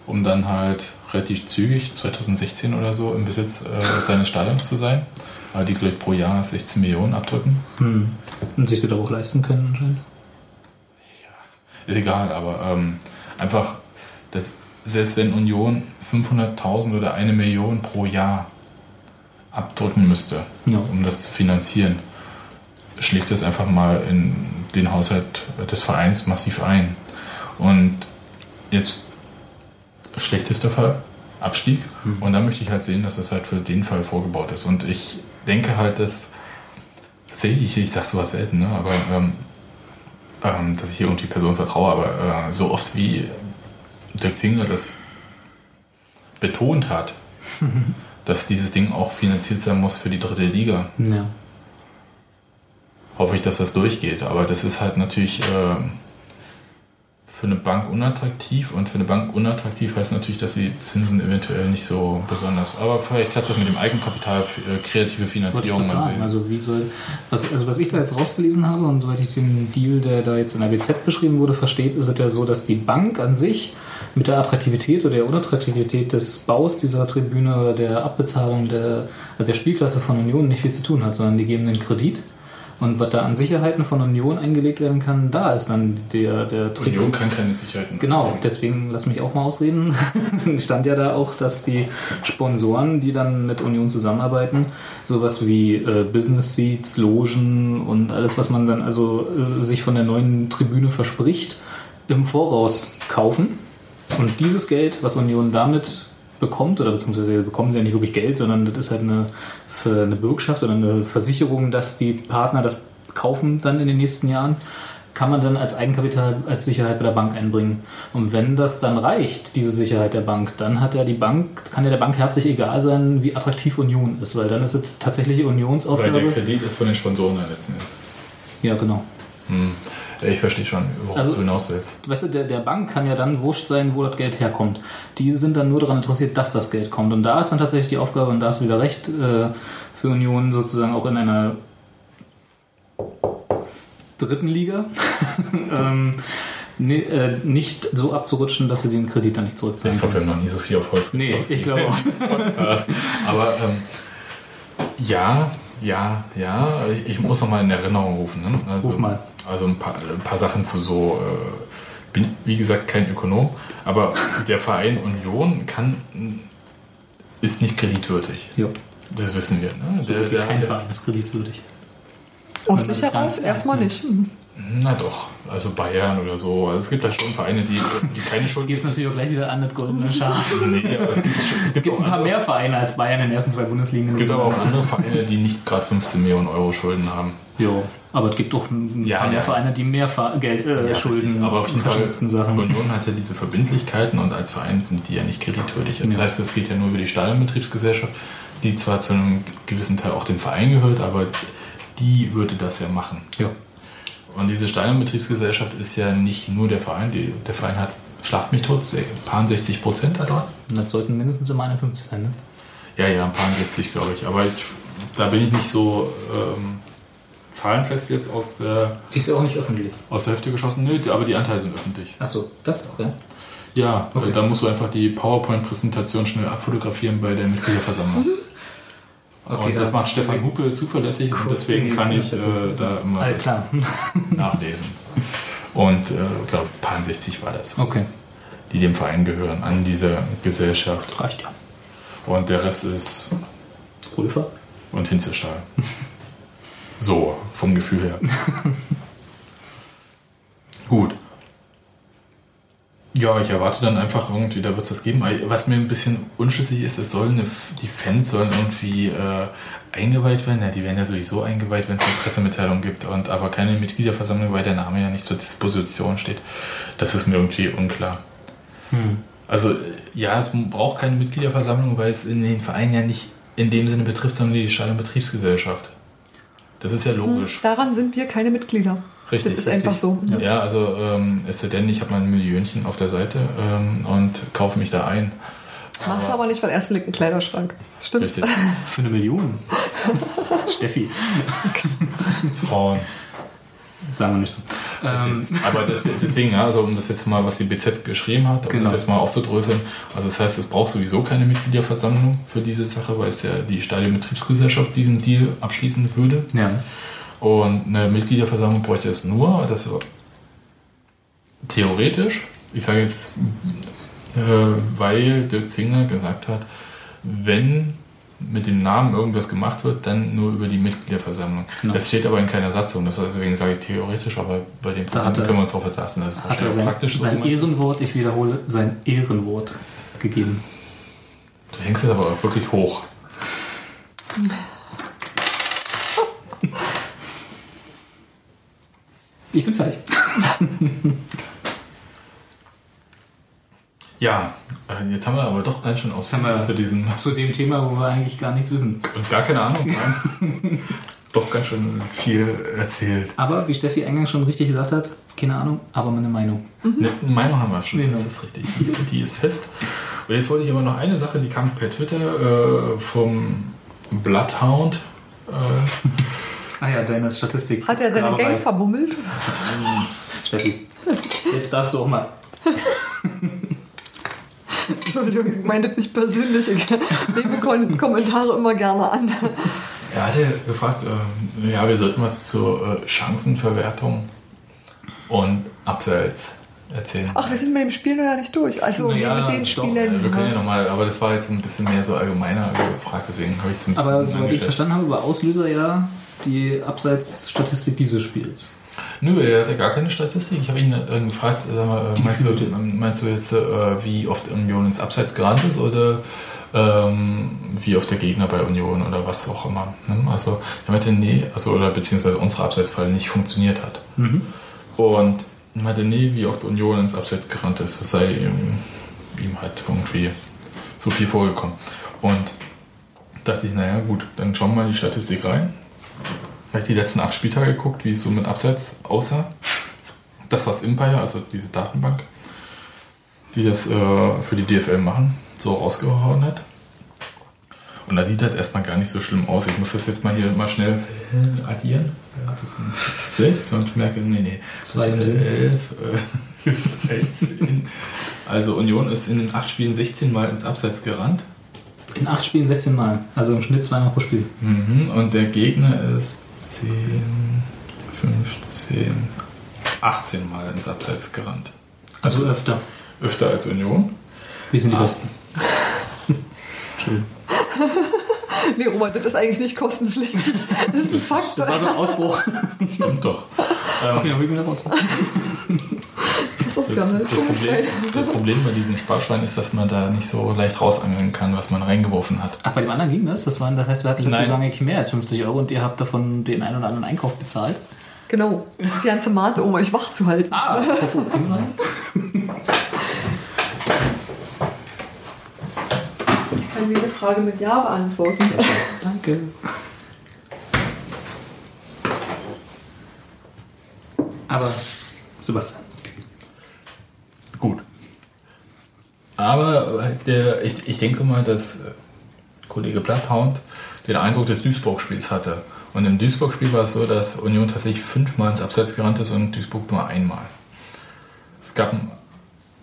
um dann halt relativ zügig, 2016 oder so, im Besitz äh, seines Stadions zu sein. Weil die, glaube ich, pro Jahr 16 Millionen abdrücken. Hm. Und sich das auch leisten können anscheinend. Ist egal, aber ähm, einfach, dass selbst wenn Union 500.000 oder eine Million pro Jahr abdrücken müsste, Ja. um das zu finanzieren, schlägt das einfach mal in den Haushalt des Vereins massiv ein. Und jetzt schlechtester Fall, Abstieg. Und da möchte ich halt sehen, dass das halt für den Fall vorgebaut ist. Und ich denke halt, dass tatsächlich, ich sage sowas selten, ne, aber ähm, ähm, dass ich hier irgendwie Person vertraue, aber äh, so oft wie Dirk Zingler das betont hat, *laughs* dass dieses Ding auch finanziert sein muss für die dritte Liga, Ja. Hoffe ich, dass das durchgeht. Aber das ist halt natürlich äh, für eine Bank unattraktiv und für eine Bank unattraktiv heißt natürlich, dass die Zinsen eventuell nicht so besonders. Aber vielleicht klappt das mit dem Eigenkapital, äh, kreative ich Finanzierung. mal sagen. sehen. Also, wie soll, was, also was ich da jetzt rausgelesen habe und soweit ich den Deal, der da jetzt in der BZ beschrieben wurde, versteht, ist es ja so, dass die Bank an sich mit der Attraktivität oder der Unattraktivität des Baus dieser Tribüne oder der Abbezahlung der, also der Spielklasse von Union nicht viel zu tun hat, sondern die geben den Kredit. Und was da an Sicherheiten von Union eingelegt werden kann, da ist dann der, der Trick. Union kann keine Sicherheiten. Genau, deswegen lass mich auch mal ausreden. *laughs* Stand ja da auch, dass die Sponsoren, die dann mit Union zusammenarbeiten, sowas wie äh, Business Seats, Logen und alles, was man dann also äh, sich von der neuen Tribüne verspricht, im Voraus kaufen. Und dieses Geld, was Union damit bekommt, oder beziehungsweise bekommen sie ja nicht wirklich Geld, sondern das ist halt eine, für eine Bürgschaft oder eine Versicherung, dass die Partner das kaufen dann in den nächsten Jahren, kann man dann als Eigenkapital, als Sicherheit bei der Bank einbringen. Und wenn das dann reicht, diese Sicherheit der Bank, dann hat ja die Bank, kann ja der Bank herzlich egal sein, wie attraktiv Union ist, weil dann ist es tatsächlich Weil Unionsaufgabe. der Kredit ist von den Sponsoren letzten ist. Ja, genau. Hm. Ich verstehe schon, worauf Also- du hinaus willst. Weißt du, der, der Bank kann ja dann wurscht sein, wo das Geld herkommt. Die sind dann nur daran interessiert, dass das Geld kommt. Und da ist dann tatsächlich die Aufgabe, und da ist wieder recht, äh, für Union sozusagen auch in einer dritten Liga, *laughs* ähm, ne, äh, nicht so abzurutschen, dass sie den Kredit dann nicht Ich zurückzahlen glaube, wir haben noch nie so viel auf Holz Nee, geklopft ich glaube auch. Aber ähm, Ja, ja, ja. Ich, ich muss noch mal in Erinnerung rufen. Ne? Also, Ruf mal. Also ein paar, ein paar Sachen zu so. Äh, bin wie gesagt kein Ökonom, aber der Verein Union kann ist nicht kreditwürdig. Ja. Das wissen wir. Ne? So Der- wie der- kein der- Verein ist kreditwürdig. Aus sich das heraus erstmal nicht. Hm. Na doch, also Bayern oder so. Also es gibt da schon Vereine, die, die keine Jetzt Schuld geht es natürlich auch gleich wieder an das goldene Schaf. Nee, aber es gibt, es gibt, Es gibt auch ein paar andere, mehr Vereine als Bayern in den ersten zwei Bundesligen. es gibt aber auch andere Vereine, die nicht gerade 15 Millionen Euro Schulden haben. Jo, aber es gibt auch ein Ja, paar mehr ja. Vereine, die mehr Geld äh, Ja, schulden. richtig. aber auf jeden Fall, Sachen. Union hat ja diese Verbindlichkeiten und als Verein sind die ja nicht kreditwürdig. Das Ja. heißt, es geht ja nur über die Stadionbetriebsgesellschaft, die zwar zu einem gewissen Teil auch dem Verein gehört, aber die würde das ja machen. Ja. Und diese Stadionbetriebsgesellschaft ist ja nicht nur der Verein, die, der Verein hat, schlacht mich tot, ein paar 60 Prozent da dran. Und das sollten mindestens immer 51 sein, ne? Ja, ja, ein paar 60, glaube ich. Aber ich, da bin ich nicht so ähm, zahlenfest jetzt aus der, Die ist ja auch nicht öffentlich. aus der Hälfte geschossen. Nö, aber die Anteile sind öffentlich. Achso, das doch, ja. Ja, Okay. da musst du einfach die PowerPoint-Präsentation schnell abfotografieren bei der Mitgliederversammlung. *laughs* Okay, und das macht Stefan Hupe zuverlässig und Kurz deswegen kann ich äh, da immer *laughs* nachlesen. Und äh, ich glaube, paar 60 war das, Okay, die dem Verein gehören, an diese Gesellschaft. reicht ja. Und der Rest ist Prüfer? und Hinzestahl. So, vom Gefühl her. *laughs* Gut. Ja, ich erwarte dann einfach irgendwie, da wird es das geben. Was mir ein bisschen unschlüssig ist, es sollen eine, die Fans sollen irgendwie äh, eingeweiht werden. Ja, die werden ja sowieso eingeweiht, wenn es eine Pressemitteilung gibt, und aber keine Mitgliederversammlung, weil der Name ja nicht zur Disposition steht. Das ist mir irgendwie unklar. Also ja, es braucht keine Mitgliederversammlung, weil es in den Verein ja nicht in dem Sinne betrifft, sondern die Stadionbetriebsgesellschaft. Das ist ja logisch. Daran sind wir keine Mitglieder. Richtig, Das ist richtig. einfach so. Ja, also ähm, es sei denn, ich habe mal ein Millionchen auf der Seite ähm, und kaufe mich da ein. Machst du aber nicht, weil erst liegt ein Kleiderschrank. Stimmt. Richtig. *laughs* Für eine Million. *laughs* Steffi. Frauen. Sagen wir nicht so. Ähm, Richtig. Aber deswegen, deswegen, ja, also um das jetzt mal, was die BZ geschrieben hat, um Genau. das jetzt mal aufzudröseln. Also das heißt, es braucht sowieso keine Mitgliederversammlung für diese Sache, weil es ja die Stadionbetriebsgesellschaft diesen Deal abschließen würde. ja. Und eine Mitgliederversammlung bräuchte es nur, dass wir theoretisch, ich sage jetzt, äh, weil Dirk Zingler gesagt hat, wenn mit dem Namen irgendwas gemacht wird, dann nur über die Mitgliederversammlung. Genau. Das steht aber in keiner Satzung, das- deswegen sage ich theoretisch, aber bei dem Programm können wir uns darauf verlassen. Das ist Hat er sein, praktisch so. sein. Ehrenwort, ich wiederhole, sein Ehrenwort gegeben. Du hängst es aber auch wirklich hoch. *laughs* Ich bin fertig. *laughs* Ja, äh, jetzt haben wir aber doch ganz schön ausführlich zu diesem *laughs* Zu dem Thema, wo wir eigentlich gar nichts wissen. und gar keine Ahnung *laughs* haben. doch ganz schön viel erzählt. Aber wie Steffi eingangs schon richtig gesagt hat, keine Ahnung, aber meine Meinung. Eine Meinung haben wir schon, Genau. das ist richtig. Die, die ist fest. Und jetzt wollte ich aber noch eine Sache, die kam per Twitter äh, vom Bloodhound. Äh, Ah ja, deine Statistik. Hat er seine. Gang verbummelt? Steffi, jetzt darfst du auch mal. Entschuldigung, ich meine das nicht persönlich. Ich nehme Kommentare immer gerne an. er hatte gefragt, ähm, ja, wir sollten was zur äh, Chancenverwertung und Abseits erzählen. Ach, wir sind mit dem Spiel noch ja nicht durch. Also Naja, mit den doch, Äh, Spielen. wir können ja ja. nochmal, aber das war jetzt ein bisschen mehr so allgemeiner gefragt, deswegen habe ich es ein bisschen Aber soweit ich verstanden habe, war Auslöser ja die Abseitsstatistik dieses Spiels. Nö, er hatte gar keine Statistik. Ich habe ihn äh, gefragt, sag mal, äh, meinst, du, gefühlte. meinst du jetzt, äh, wie oft Union ins Abseits gerannt ist oder ähm, wie oft der Gegner bei Union oder was auch immer? Ne? Also er meinte, nee, also oder beziehungsweise unsere Abseitsfalle nicht funktioniert hat. Und er meinte, nee, wie oft Union ins Abseits gerannt ist, das sei ihm, ihm halt irgendwie so viel vorgekommen. Und dachte ich, naja gut, dann schauen wir mal in die Statistik rein. Habe ich die letzten acht Spieltage geguckt, wie es so mit Abseits aussah. Das, was Empire, also diese Datenbank, die das äh, für die DFL machen, so rausgehauen hat. Und da sieht das erstmal gar nicht so schlimm aus. Ich muss das jetzt mal hier mal schnell addieren. Ja, das sind sechs und merke, nee, nee. Zwei im Sinn. elf, äh, *laughs* 13. Also Union ist in den acht Spielen 16 Mal ins Abseits gerannt. In acht Spielen 16 Mal. Also im Schnitt zweimal pro Spiel. Mhm. Und der Gegner ist 10, 15, 18 Mal ins Abseits gerannt. Also öfter. Öfter als Union. Wir sind die Ah. Besten. Entschuldigung. *laughs* Nee, Robert, das ist eigentlich nicht kostenpflichtig. Das ist ein Fakt. Das war so ein Ausbruch. *laughs* Stimmt doch. Okay, dann holen wir wieder raus. Das, das, Problem, das Problem bei diesen Sparschweinen ist, dass man da nicht so leicht rausangeln kann, was man reingeworfen hat. Ach, bei dem anderen ging das? Das, waren, das heißt, wir hatten letzte Nein. Saison eigentlich mehr als 50 Euro und ihr habt davon den einen oder anderen Einkauf bezahlt. Genau. Das ist die ganze Mate, um euch wach zu halten. Ah, *laughs* Ich kann jede Frage mit Ja beantworten. danke. Aber, Sebastian. Aber äh, der, ich, ich denke mal, dass äh, Kollege Bloodhound den Eindruck des Duisburg-Spiels hatte. Und im Duisburg-Spiel war es so, dass Union tatsächlich fünfmal ins Abseits gerannt ist und Duisburg nur einmal. Es gab ein,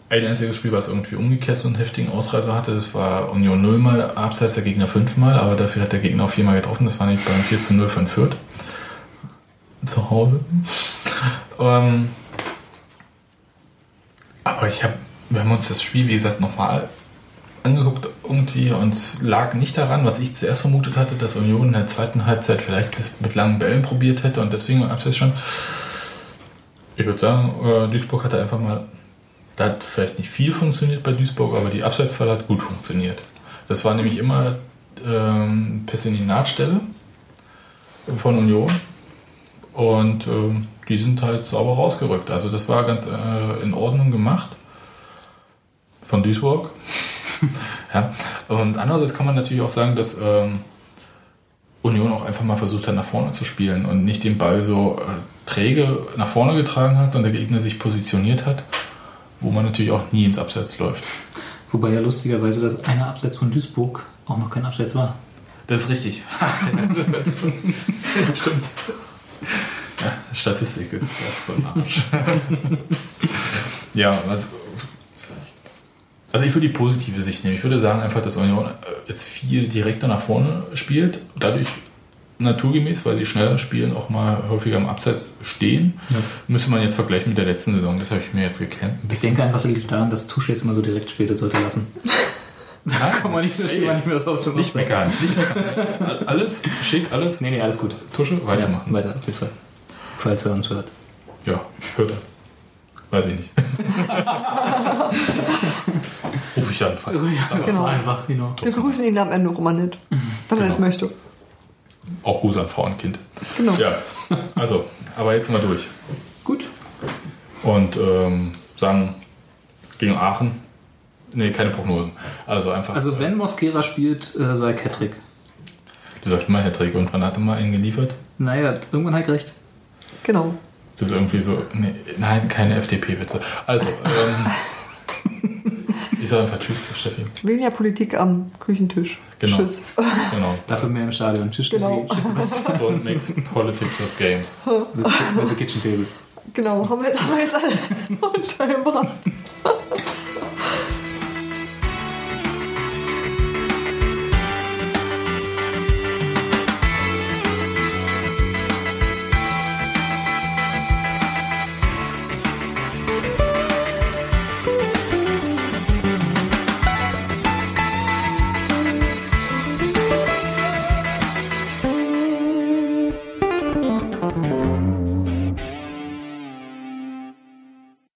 ein einziges Spiel, was irgendwie umgekehrt so einen heftigen Ausreißer hatte. Das war Union nullmal Abseits, der Gegner fünfmal, aber dafür hat der Gegner auch viermal getroffen. Das war nicht beim 4 zu 0 von Fürth. Zu Hause. *laughs* ähm, aber ich habe, wir haben uns das Spiel, wie gesagt, nochmal angeguckt irgendwie und es lag nicht daran, was ich zuerst vermutet hatte, dass Union in der zweiten Halbzeit vielleicht das mit langen Bällen probiert hätte und deswegen im Abseits stand. Ich würde sagen, äh, Duisburg hatte einfach mal, da hat vielleicht nicht viel funktioniert bei Duisburg, aber die Abseitsfalle hat gut funktioniert. Das war nämlich immer ähm, Pässe in die Nahtstelle von Union und ähm, die sind halt sauber rausgerückt. Also das war ganz äh, in Ordnung gemacht von Duisburg. *laughs* ja. Und andererseits kann man natürlich auch sagen, dass ähm, Union auch einfach mal versucht hat, nach vorne zu spielen und nicht den Ball so äh, träge nach vorne getragen hat und der Gegner sich positioniert hat, wo man natürlich auch nie ins Abseits läuft. Wobei ja lustigerweise das eine Abseits von Duisburg auch noch kein Abseits war. Das ist richtig. *laughs* Stimmt. Ja, Statistik ist auch so ein Arsch. *laughs* ja, also, also ich würde die positive Sicht nehmen. Ich würde sagen einfach, dass Union äh, jetzt viel direkter nach vorne spielt, dadurch naturgemäß, weil sie schneller spielen, auch mal häufiger im Abseits stehen. Ja. Müsste man jetzt vergleichen mit der letzten Saison. Das habe ich mir jetzt geklemmt. Ich denke einfach, das liegt daran, dass Tusche jetzt immer so direkt spielt, das sollte lassen. Da *laughs* Kann man nicht, das man nicht mehr so auf dem Nicht meckern. Nicht meckern. *laughs* Alles schick, alles. Nee, nee, alles gut. Tusche, weitermachen. Weiter, auf jeden Fall. Falls er uns hört. Ja, hört er. Weiß ich nicht. *laughs* Ruf ich an. Sag mal, Genau. Einfach, genau. Wir grüßen ihn am Ende auch immer nicht, wenn er Genau. nicht möchte. Auch Gruß an Frau und Kind. Genau. Ja, also, aber jetzt mal durch. Gut. Und ähm, sagen, gegen Aachen, nee, keine Prognosen. Also einfach, Also wenn Mosquera spielt, äh, sei Kettrick. du sagst mal, Herr Träger, und wann hat er mal einen geliefert? Naja, irgendwann halt recht. Genau. Das ist irgendwie so, nee, nein, keine FDP-Witze. Also, ähm, *laughs* ich sage einfach Tschüss, Steffi. Weniger Politik am Küchentisch. Genau. Tschüss. Genau. Dafür mehr im Stadion. Tschüss, Genau. Steffi. Tschüss. *laughs* Don't mix politics with games. With the kitchen table. Genau, haben wir jetzt, haben wir jetzt alle unter *laughs*